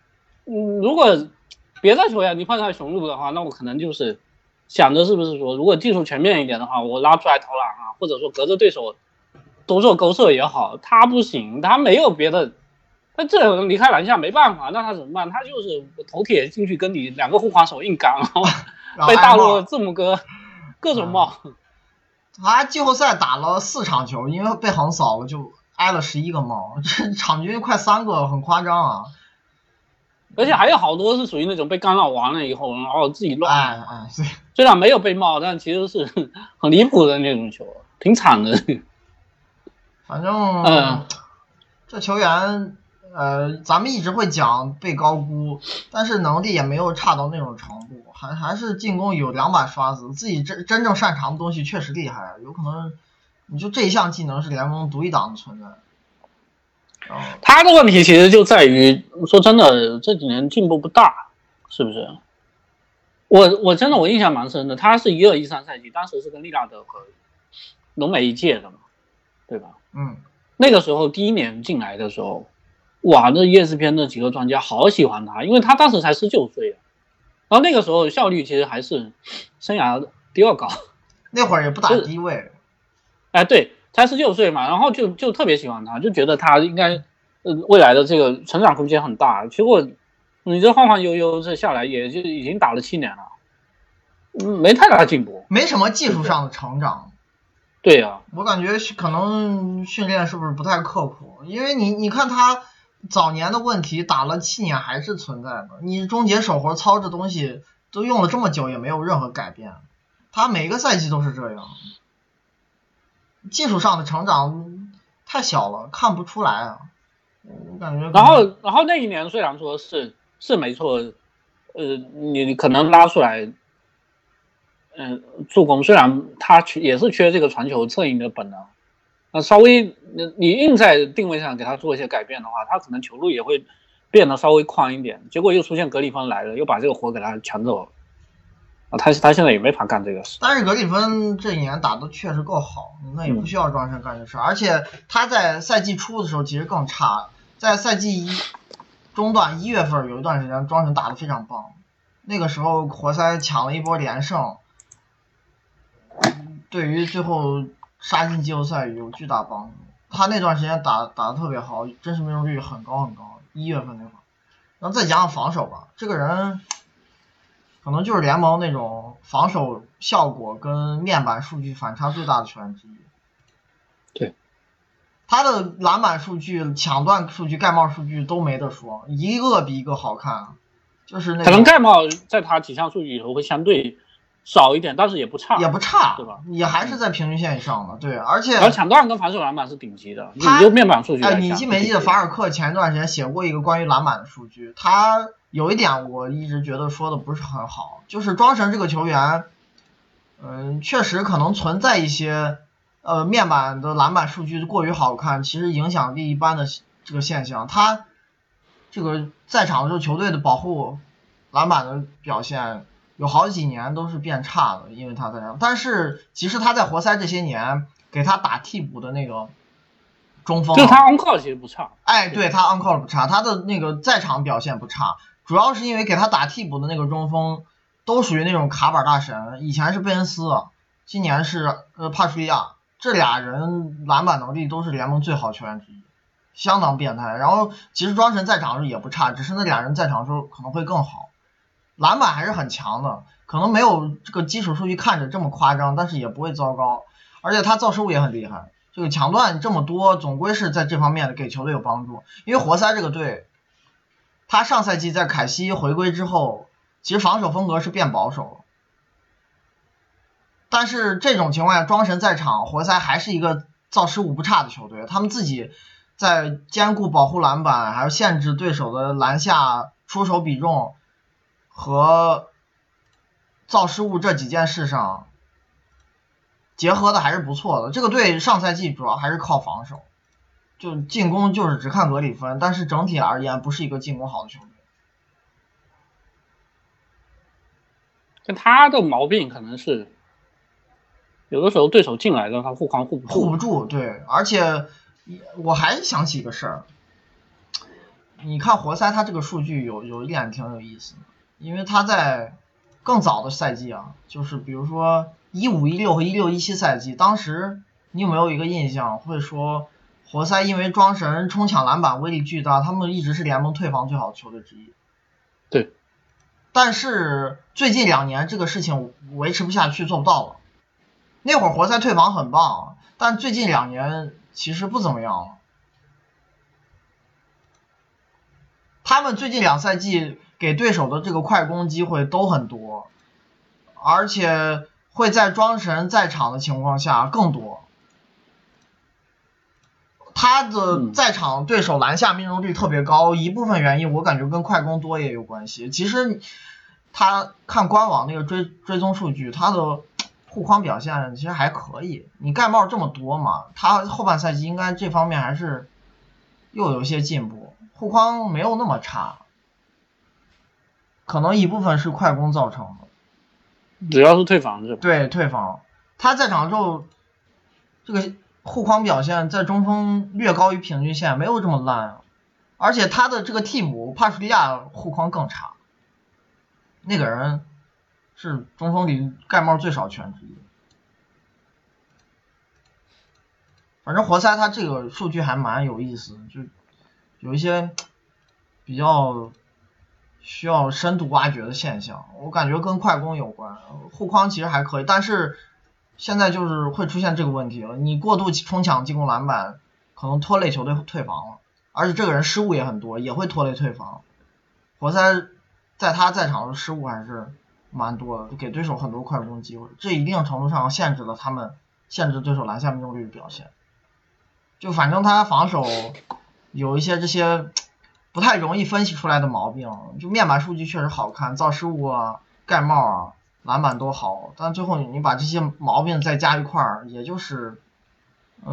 嗯，如果别的球员你碰上雄鹿的话，那我可能就是想着是不是说，如果技术全面一点的话，我拉出来投篮啊，或者说隔着对手多做勾射也好。他不行，他没有别的。他这种离开篮下没办法，那他怎么办？他就是头铁进去跟你两个护防手硬刚，然后 被大陆字母哥各种冒。他季后赛打了四场球，因为被横扫了，就挨了十一个帽，这 场均快三个，很夸张啊！而且还有好多是属于那种被干扰完了以后，然后自己乱。哎哎，对。虽然没有被帽，但其实是 很离谱的那种球，挺惨的。反正，嗯，这球员。呃，咱们一直会讲被高估，但是能力也没有差到那种程度，还还是进攻有两把刷子，自己真真正擅长的东西确实厉害，有可能你就这一项技能是联盟独一档的存在。哦，他的问题其实就在于，说真的，这几年进步不大，是不是？我我真的我印象蛮深的，他是一二一三赛季，当时是跟利拉德和浓眉一届的嘛，对吧？嗯，那个时候第一年进来的时候。哇，那 ESPN 那几个专家好喜欢他，因为他当时才十九岁，然后那个时候效率其实还是生涯第二高，那会儿也不打低位，哎，对，才十九岁嘛，然后就就特别喜欢他，就觉得他应该呃未来的这个成长空间很大。结果你这晃晃悠悠这下来，也就已经打了七年了，嗯，没太大进步，没什么技术上的成长。对呀、啊，我感觉可能训练是不是不太刻苦，因为你你看他。早年的问题打了七年还是存在的，你终结手活操这东西都用了这么久也没有任何改变，他每个赛季都是这样，技术上的成长太小了，看不出来啊，我感觉。然后然后那一年虽然说是是没错，呃，你你可能拉出来，嗯、助攻虽然他缺也是缺这个传球策应的本能。那稍微，你硬在定位上给他做一些改变的话，他可能球路也会变得稍微宽一点。结果又出现格里芬来了，又把这个活给他抢走了。啊，他他现在也没法干这个事。但是格里芬这一年打的确实够好，那也不需要庄神干这事。而且他在赛季初的时候其实更差，在赛季一中段一月份有一段时间庄神打的非常棒，那个时候活塞抢了一波连胜，对于最后。杀进季后赛有巨大帮助。他那段时间打打的特别好，真实命中率很高很高。一月份那会儿，然后再加上防守吧，这个人可能就是联盟那种防守效果跟面板数据反差最大的球员之一。对，他的篮板数据、抢断数据、盖帽数据都没得说，一个比一个好看。就是那可能盖帽在他几项数据里头会相对少一点，但是也不差，也不差，对吧？也还是在平均线以上的，对，而且而抢断跟防守篮板是顶级的，他你就面板数据你记没记得法尔克前一段时间写过一个关于篮板的数据？他有一点我一直觉得说的不是很好，就是庄神这个球员，嗯，确实可能存在一些呃面板的篮板数据过于好看，其实影响力一般的这个现象。他这个在场的时候球队的保护篮板的表现有好几年都是变差的，因为他在。但是其实他在活塞这些年给他打替补的那个中锋啊，就他 on call 其实不差，哎，对他 on call 不差，他的那个在场表现不差，主要是因为给他打替补的那个中锋都属于那种卡板大神，以前是贝恩斯，今年是呃帕楚利亚，这俩人篮板能力都是联盟最好球员之一，相当变态。然后其实庄神在场的时候也不差，只是那俩人在场的时候可能会更好，篮板还是很强的，可能没有这个基础数据看着这么夸张，但是也不会糟糕，而且他造失误也很厉害。这个抢断这么多，总归是在这方面给球队有帮助。因为活塞这个队，他上赛季在凯西回归之后，其实防守风格是变保守了。但是这种情况下，庄神在场，活塞还是一个造失误不差的球队。他们自己在兼顾保护篮板，还有限制对手的篮下出手比重和造失误这几件事上，结合的还是不错的。这个队上赛季主要还是靠防守，就进攻就是只看格里芬，但是整体而言不是一个进攻好的球队。但他的毛病可能是有的时候对手进来了，他护框护不住，护不住，对，而且我还想起一个事儿，你看活塞他这个数据有有一点挺有意思的，因为他在更早的赛季啊，就是比如说一五一六和一六一七赛季，当时你有没有一个印象会说活塞因为庄神冲抢篮板威力巨大，他们一直是联盟退防最好的球队之一。对，但是最近两年这个事情维持不下去，做不到了。那会儿活塞退防很棒，但最近两年其实不怎么样了。他们最近两赛季给对手的这个快攻机会都很多，而且会在庄神在场的情况下更多。他的在场对手篮下命中率特别高，一部分原因我感觉跟快攻多也有关系。其实他看官网那个追追踪数据，他的护框表现其实还可以。你盖帽这么多嘛，他后半赛季应该这方面还是又有一些进步，护框没有那么差。可能一部分是快攻造成的，主要是退防是吧？对退防，他在场之后这个。护框表现在中锋略高于平均线，没有这么烂，而且他的这个替补帕楚利亚护框更差，那个人是中锋里盖帽最少全之一。反正活塞他这个数据还蛮有意思，就有一些比较需要深度挖掘的现象，我感觉跟快攻有关，护框其实还可以，但是。现在就是会出现这个问题了，你过度冲抢进攻篮板，可能拖累球队退防了，而且这个人失误也很多，也会拖累退防。活塞在他在场的失误还是蛮多的，给对手很多快攻机会，这一定程度上限制了他们，限制对手篮下命中率的表现。就反正他防守有一些这些不太容易分析出来的毛病，就面板数据确实好看，造失误啊，盖帽啊。篮板都好，但最后你把这些毛病再加一块儿，也就是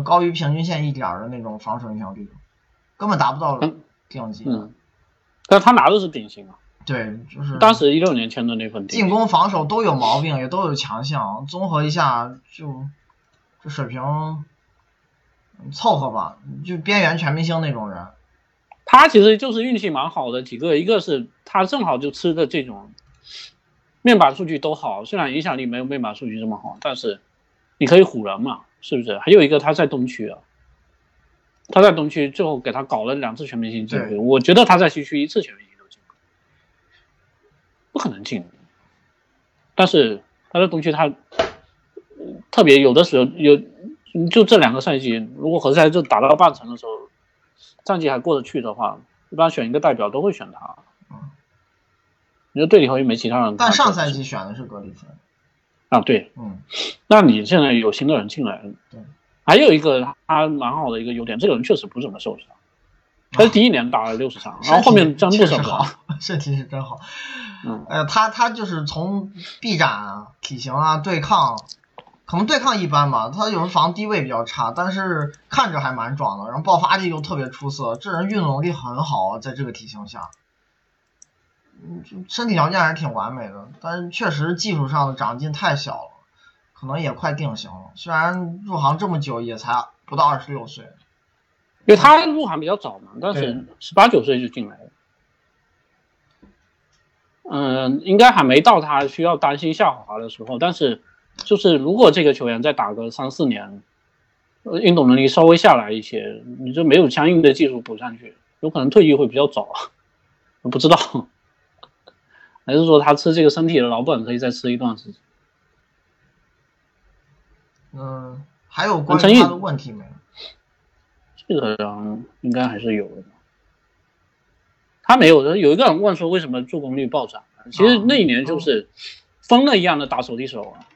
高于平均线一点的那种防守影响力，根本达不到顶级。嗯，但他拿的是顶薪啊。对，就是当时一六年签的那份。进攻、防守都有毛病，也都有强项，综合一下就这水平凑合吧，就边缘全明星那种人。他其实就是运气蛮好的几个，一个是他正好就吃的这种。面板数据都好，虽然影响力没有面板数据这么好，但是你可以唬人嘛，是不是？还有一个他在东区啊，他在东区最后给他搞了两次全明星机会，我觉得他在西区一次全明星都进不可能进。但是他在东区他特别有的时候有，就这两个赛季，如果合塞就打到半程的时候，战绩还过得去的话，一般选一个代表都会选他。你说队里头又没其他人。但上赛季选的是格里芬。啊，对，嗯，那你现在有新的人进来，对，还有一个他蛮好的一个优点，这个人确实不怎么受伤，他是第一年打了六十场，然后后面真不是好，身体是真好，嗯，哎呀，他他就是从臂展啊、体型啊、对抗，可能对抗一般吧，他有时防低位比较差，但是看着还蛮壮的，然后爆发力又特别出色，这人运动能力很好，在这个体型下。嗯，身体条件还是挺完美的，但是确实技术上的长进太小了，可能也快定型了。虽然入行这么久，也才不到二十六岁，因为他入行比较早嘛，但是十八九岁就进来了。嗯，应该还没到他需要担心下滑的时候，但是就是如果这个球员再打个三四年，呃运动能力稍微下来一些，你就没有相应的技术补上去，有可能退役会比较早，我不知道。还是说他吃这个身体的老本可以再吃一段时间？嗯，还有关于他的问题没有？这个人应该还是有的。他没有的，有一个人问说为什么助攻率暴涨？其实那一年就是疯了一样的打手递手啊。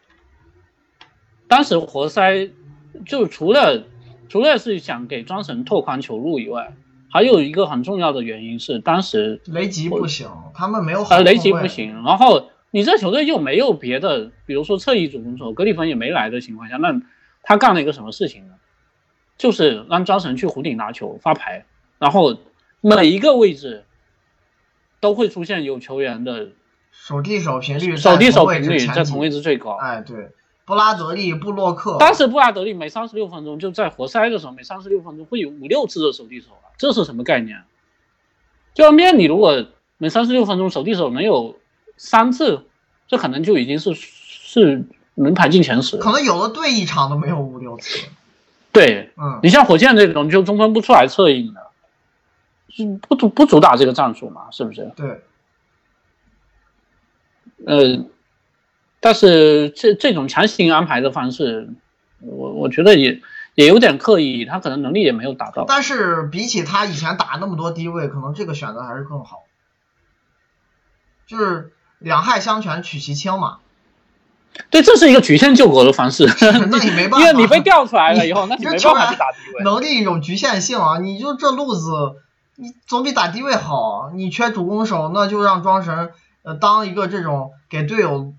当时活塞就除了除了是想给庄神拓宽球路以外。还有一个很重要的原因是，当时雷吉不行，他们没有呃雷吉不行，然后你这球队又没有别的，比如说侧翼主攻手格里芬也没来的情况下，那他干了一个什么事情呢？就是让庄神去湖顶拿球发牌，然后每一个位置都会出现有球员的手递手频率，手递手频率在同位置最高。哎，对。布拉德利、布洛克，当时布拉德利每三十六分钟就在活塞的时候，每三十六分钟会有五六次的手递手啊，这是什么概念？就面你如果每三十六分钟手递手能有三次，这可能就已经是是能排进前十。可能有的队一场都没有五六次。对，嗯，你像火箭这种就中锋不出来策应的，是不主不主打这个战术嘛？是不是？对，呃。但是这这种强行安排的方式，我我觉得也也有点刻意，他可能能力也没有达到。但是比起他以前打那么多低位，可能这个选择还是更好。就是两害相权取其轻嘛。对，这是一个曲线救国的方式。那你没办法，因为你被调出来了以后，那你没办法去打低位。能力有局限性啊，你就这路子，你总比打低位好。你缺主攻手，那就让庄神呃当一个这种给队友。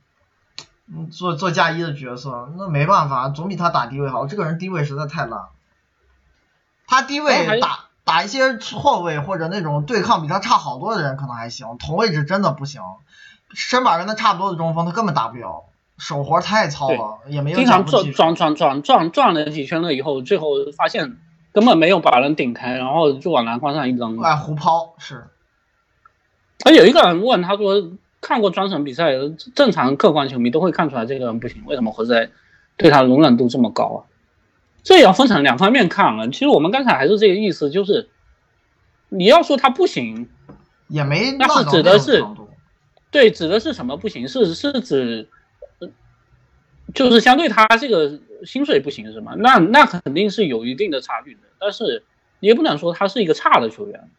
嗯，做做嫁衣的角色，那没办法，总比他打低位好。这个人低位实在太烂，他低位打打一些错位或者那种对抗比他差好多的人可能还行，同位置真的不行。身板跟他差不多的中锋他根本打不了，手活太糙了，也没有。经常转转转转转转了几圈了以后，最后发现根本没有把人顶开，然后就往篮筐上一扔。哎，胡抛是。他有一个人问他说。看过庄神比赛，正常客观球迷都会看出来这个人不行。为什么活塞对他容忍度这么高啊？这也要分成两方面看啊。其实我们刚才还是这个意思，就是你要说他不行，也没那是指的是对，指的是什么不行？是是指就是相对他这个薪水不行是吗？那那肯定是有一定的差距的。但是你也不能说他是一个差的球员，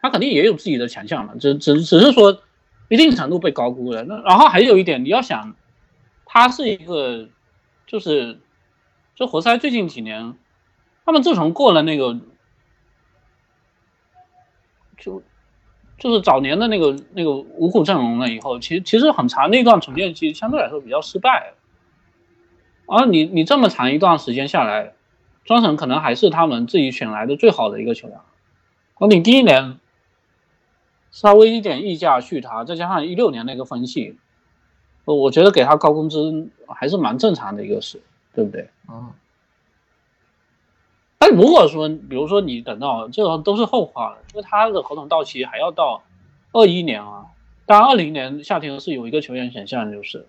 他肯定也有自己的强项嘛。只只只是说。一定程度被高估了。那然后还有一点，你要想，他是一个，就是，这活塞最近几年，他们自从过了那个，就，就是早年的那个那个五虎阵容了以后，其实其实很长那段重建期相对来说比较失败。而你你这么长一段时间下来，庄神可能还是他们自己选来的最好的一个球员。而你第一年。稍微一点溢价续他，再加上一六年那个分析，我觉得给他高工资还是蛮正常的一个事，对不对？嗯。但如果说，比如说你等到这个都是后话了，因为他的合同到期还要到二一年啊。当然，二零年夏天是有一个球员选项，就是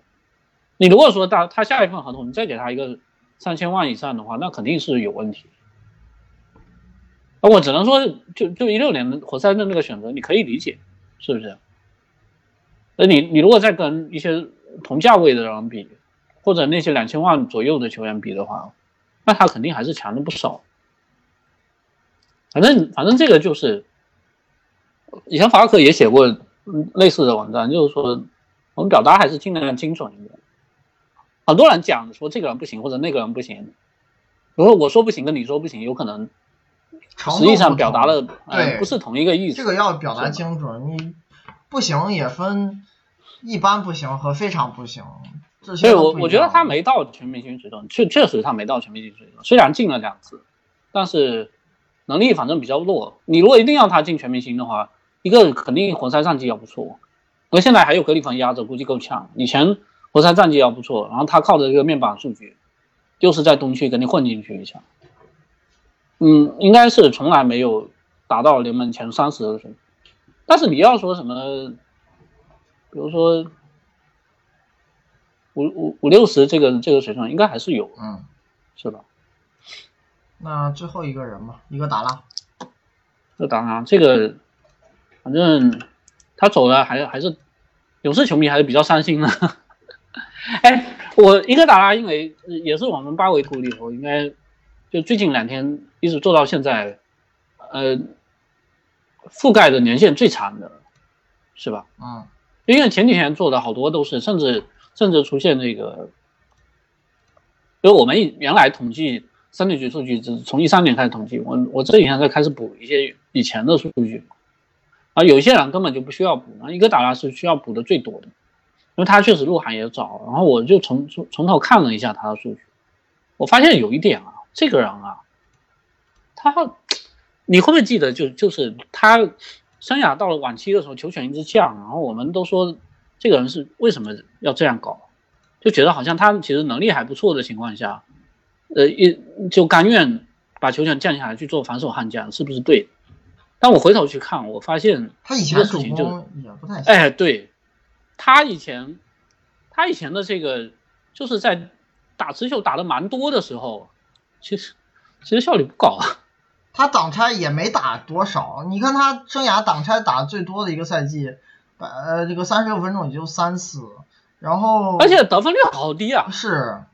你如果说他他下一份合同你再给他一个三千万以上的话，那肯定是有问题。我只能说，就就一六年的活塞的那个选择，你可以理解，是不是？那你你如果再跟一些同价位的人比，或者那些两千万左右的球员比的话，那他肯定还是强了不少。反正反正这个就是，以前法克也写过类似的网站，就是说我们表达还是尽量精准一点。很多人讲说这个人不行或者那个人不行，如果我说不行跟你说不行，有可能实际上表达了呃对不是同一个意思。这个要表达清楚，你不行也分一般不行和非常不行，这些对都不一我我觉得他没到全明星水准，确确实他没到全明星水准，虽然进了两次，但是能力反正比较弱。你如果一定要他进全明星的话，一个肯定活塞战绩要不错，那现在还有格里芬压着，估计够呛。以前活塞战绩要不错，然后他靠着这个面板数据，就是在东区给你混进去一下。嗯，应该是从来没有达到联盟前三十的水平。但是你要说什么，比如说五五五六十这个这个水平，应该还是有，嗯，是吧？那最后一个人嘛，一个达拉，这当然，这个反正他走了还还是勇士球迷还是比较伤心的。哎，我伊戈达拉因为也是我们八维图里头，应该就最近两天一直做到现在，呃，覆盖的年限最长的，是吧？嗯因为前几天做的好多都是，甚至甚至出现这个，因为我们原来统计三六局数据，只从一三年开始统计，我我这几天在开始补一些以前的数据，啊，有些人根本就不需要补，一个打蜡是需要补的最多的，因为他确实入行也早，然后我就从从从头看了一下他的数据，我发现有一点啊，这个人啊，他你会不会记得就就是他生涯到了晚期的时候，球权一直降，然后我们都说这个人是为什么要这样搞，就觉得好像他其实能力还不错的情况下，呃，一就甘愿把球权降下来去做防守悍将，是不是对的？但我回头去看，我发现他以前的事情就攻也不太行，哎，对，他以前，他以前的这个就是在打持球打的蛮多的时候，其实其实效率不高啊。他挡拆也没打多少，你看他生涯挡拆打最多的一个赛季，呃，这个三十六分钟也就三次，然后而且得分率好低啊，是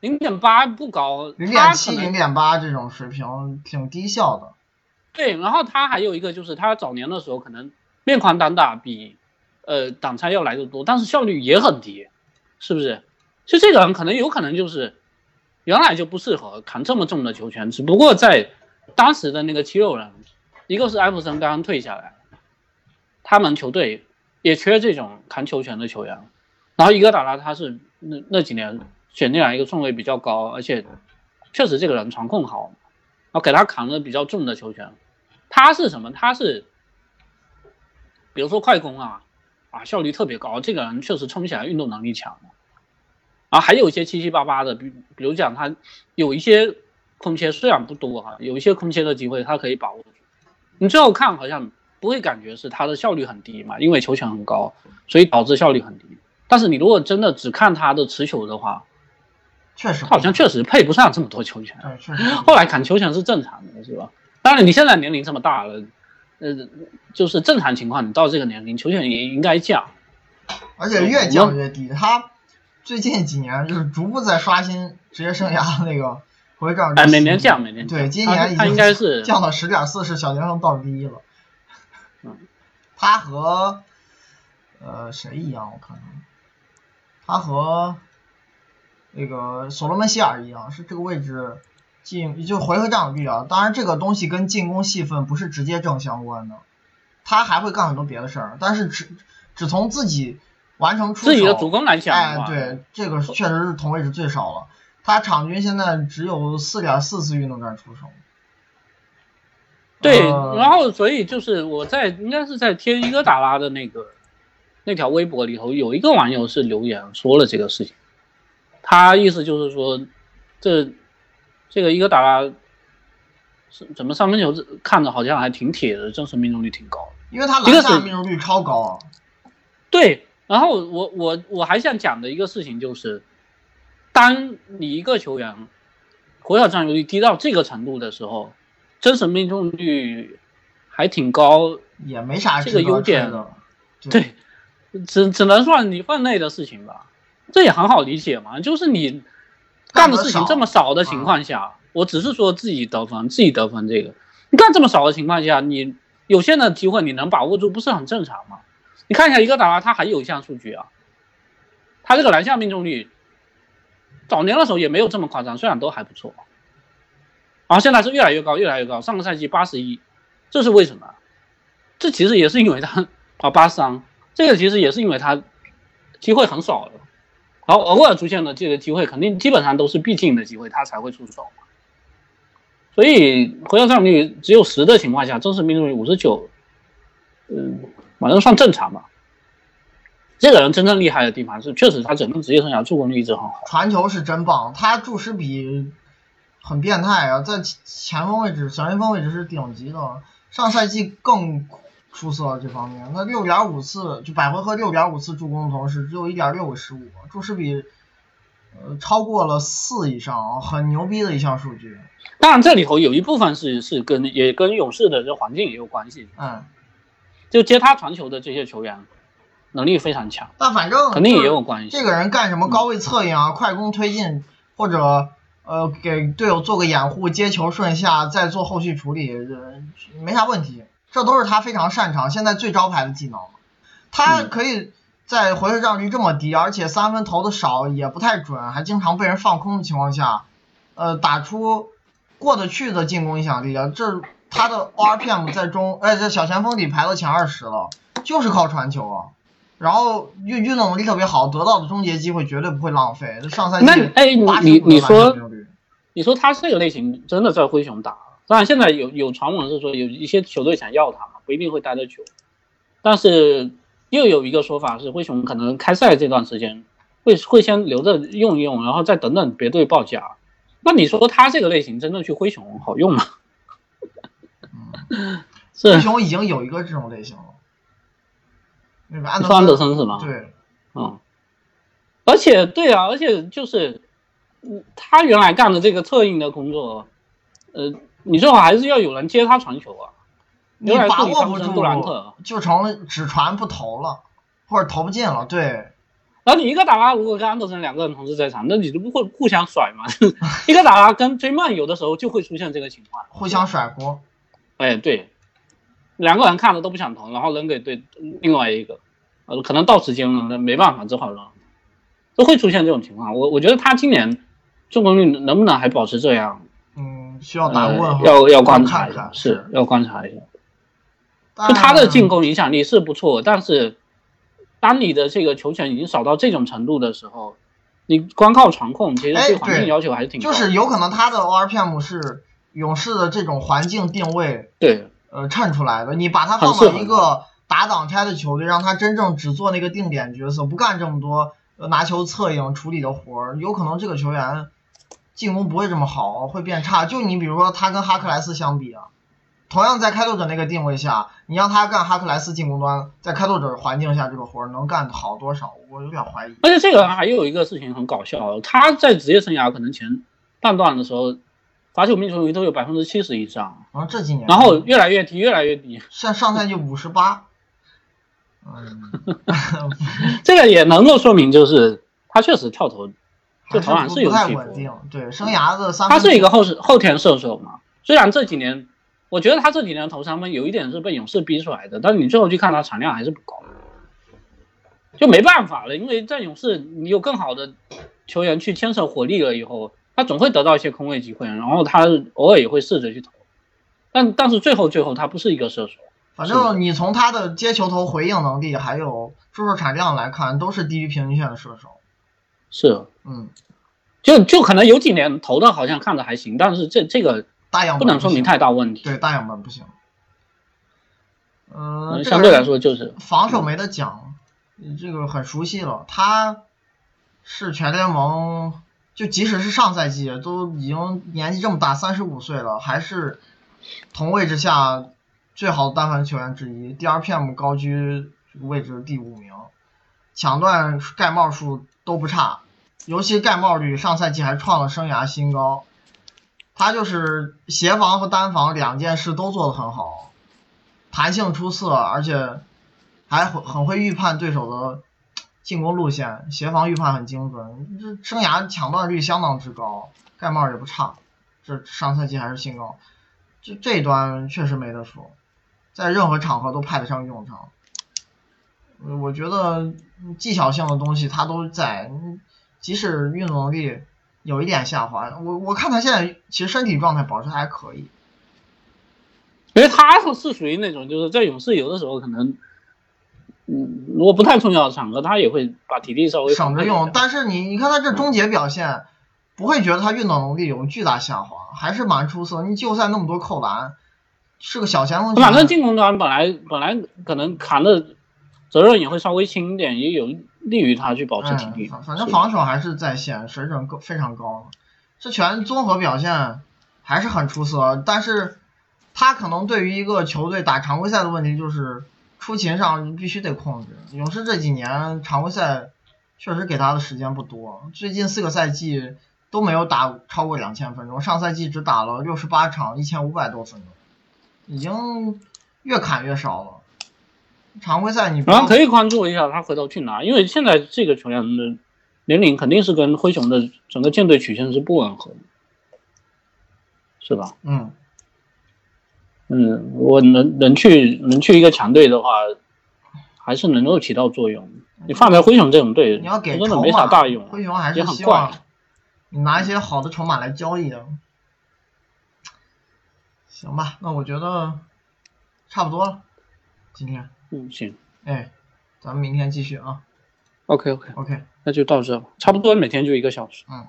零点八不高，零点七、零点八这种水平挺低效的。对，然后他还有一个就是他早年的时候可能面框单打比呃挡拆要来的多，但是效率也很低，是不是？就这个人可能有可能就是原来就不适合扛这么重的球权，只不过在当时的那个七六人，一个是艾弗森刚刚退下来，他们球队也缺这种扛球权的球员，然后伊戈达拉他是那那几年选进来一个顺位比较高，而且确实这个人传控好，然后给他扛了比较重的球权。他是什么？他是，比如说快攻啊，啊效率特别高，这个人确实冲起来运动能力强。啊，还有一些七七八八的，比比如讲他有一些空切虽然不多哈、有一些空切的机会他可以把握住。你最后看好像不会感觉是他的效率很低嘛，因为球权很高，所以导致效率很低。但是你如果真的只看他的持球的话，确实他好像确实配不上这么多球权。后来砍球权是正常的，是吧？当然，你现在年龄这么大了，呃，就是正常情况，你到这个年龄，球权也应该降。而且越降越低。他最近几年就是逐步在刷新职业生涯的那个回转率。哎，每年降，每年降。对，今年已经应该是降到十点四，是小联盟倒数第一了。嗯，他和呃谁一样？我看看，他和那个所罗门希尔一样，是这个位置进就回合占有率啊。当然，这个东西跟进攻戏份不是直接正相关的，他还会干很多别的事儿，但是只只从自己完成出手自己的主攻来讲的哎，对，这个确实是同位置最少了。他场均现在只有四点四次运动战出手。对，呃然后所以就是我在应该是在贴伊戈达拉的那个那条微博里头，有一个网友是留言说了这个事情，他意思就是说，这这个伊戈达拉是怎么三分球这看着好像还挺铁的，真实命中率挺高的。因为他篮下命中率超高啊。对，然后我我我还想讲的一个事情就是，当你一个球员回合占有率低到这个程度的时候，真实命中率还挺高，也没啥这个优点。对，只只能算你分内的事情吧，这也很好理解嘛，就是你干的事情这么少的情况下，我只是说自己得分，自己得分这个，你干这么少的情况下，你有限的机会你能把握住，不是很正常吗？你看一下伊戈达拉，他还有一项数据啊，他这个篮下命中率，早年的时候也没有这么夸张，虽然都还不错，然后现在是越来越高，越来越高。上个赛季八十一，这是为什么？这其实也是因为他啊八三，这个其实也是因为他机会很少了，然后偶尔出现的这个机会，肯定基本上都是必进的机会，他才会出手。所以回合占有率只有十的情况下，真实命中率五十九，嗯，反正算正常吧。这个人真正厉害的地方是，确实他整个职业生涯助攻率一直很好，传球是真棒，他注实比很变态啊，在前锋位置、小前锋位置是顶级的，上赛季更出色这方面，那六点五次就百回合六点五次助攻的同时，只有一点六个失误，注实比呃超过了四以上，很牛逼的一项数据。当然，这里头有一部分是是跟也跟勇士的这环境也有关系。嗯，就接他传球的这些球员，能力非常强。但反正肯定也有关系。这个人干什么高位策应啊、快攻推进，或者呃给队友做个掩护、接球顺下，再做后续处理，没啥问题。这都是他非常擅长、现在最招牌的技能。他可以在回合占有率这么低，而且三分投的少，也不太准，还经常被人放空的情况下，呃，打出。过得去的进攻影响力啊，这他的 RPM 在中哎在小前锋里排到前二十了，就是靠传球啊，然后运运动能力特别好，得到的终结机会绝对不会浪费。上赛季那哎你你你说你说他这个类型真的在灰熊打，当然现在有有传闻是说有一些球队想要他，不一定会待得久，但是又有一个说法是灰熊可能开赛这段时间会会先留着用一用，然后再等等别队报价。那你说他这个类型真的去灰熊好用吗？灰熊已经有一个这种类型了，那个安德森是吗？对，嗯，而且对啊，而且就是，嗯，他原来干的这个策应的工作，呃，你最好还是要有人接他传球啊。你把握不住，就成了只传不投了，或者投不进了，对。然后你一个打拉，如果跟安德森两个人同时在场，那你就不会互相甩嘛？一个打拉跟追曼有的时候就会出现这个情况，互相甩锅。哎，对，两个人看了都不想投，然后扔给对另外一个，呃，可能到时间了，那没办法，只好扔，都会出现这种情况。我我觉得他今年中攻率能不能还保持这样？嗯，需要打问要要观察一下，是要观察一下。就他的进攻影响力是不错，但是。当你的这个球权已经少到这种程度的时候，你光靠传控，其实对环境要求还是挺高。就是有可能他的 ORPM 是勇士的这种环境定位，对，呃，衬出来的。你把他放到一个打挡拆的球队，让他真正只做那个定点角色，不干这么多拿球策应处理的活儿，有可能这个球员进攻不会这么好，会变差。就你比如说他跟哈克莱斯相比啊。同样在开拓者那个定位下，你让他干哈克莱斯进攻端，在开拓者环境下这个活儿能干好多少？我有点怀疑。而且这个还有一个事情很搞笑，他在职业生涯可能前半段的时候，罚球命中率都有百分之七十以上。然后，这几年。然后越来越低，越来越低。像上赛季五十八。嗯。这个也能够说明，就是他确实跳投，这投篮是有起伏。对，生涯的三。他是一个后后天射手嘛？虽然这几年。我觉得他这几年投三分有一点是被勇士逼出来的，但是你最后去看他产量还是不高，就没办法了，因为在勇士你有更好的球员去牵扯火力了以后，他总会得到一些空位机会，然后他偶尔也会试着去投，但但是最后最后他不是一个射手。反正你从他的接球头回应能力还有出手产量来看，都是低于平均线的射手。是，嗯，就就可能有几年投的好像看着还行，但是这这个。大样本不能说明太大问题。对，大样本不行。嗯，相对来说就是防守没得讲，这个很熟悉了。他是全联盟，就即使是上赛季都已经年纪这么大，三十五岁了，还是同位置下最好的单防球员之一。DRPM 高居位置第五名，抢断盖帽数都不差，尤其盖帽率上赛季还创了生涯新高。他就是协防和单防两件事都做得很好，弹性出色，而且还很很会预判对手的进攻路线，协防预判很精准，这生涯抢断率相当之高，盖帽也不差，这上赛季还是新高，这这一端确实没得说，在任何场合都派得上用场。我觉得技巧性的东西他都在，即使运动能力有一点下滑，我我看他现在其实身体状态保持还可以。因为他是是属于那种就是在勇士有的时候可能，嗯，如果不太重要的场合，他也会把体力稍微省着用，但但是你你看他这终结表现，不会觉得他运动能力有巨大下滑，还是蛮出色。你季后赛那么多扣篮，是个小前锋，反正进攻端本来本来可能扛的责任也会稍微轻一点，也有利于他去保持体力。嗯，反反正防守还是在线，水准够非常高。这全综合表现还是很出色，但是他可能对于一个球队打常规赛的问题就是出勤上必须得控制。勇士这几年常规赛确实给他的时间不多，最近四个赛季都没有打超过两千分钟，上赛季只打了六十八场，一千五百多分钟，已经越砍越少了。常规赛你然后可以关注一下他回头去拿，因为现在这个球员的年龄肯定是跟灰熊的整个舰队曲线是不吻合的，是吧？嗯。嗯，我能能去能去一个强队的话，还是能够起到作用。你放在灰熊这种队，你要给真的没啥，大用，灰熊还是希望怪。你拿一些好的筹码来交易的。行吧，那我觉得差不多了，今天，嗯，行哎，咱们明天继续啊，OK OK，，OK，那就到这吧，差不多每天就一个小时。嗯。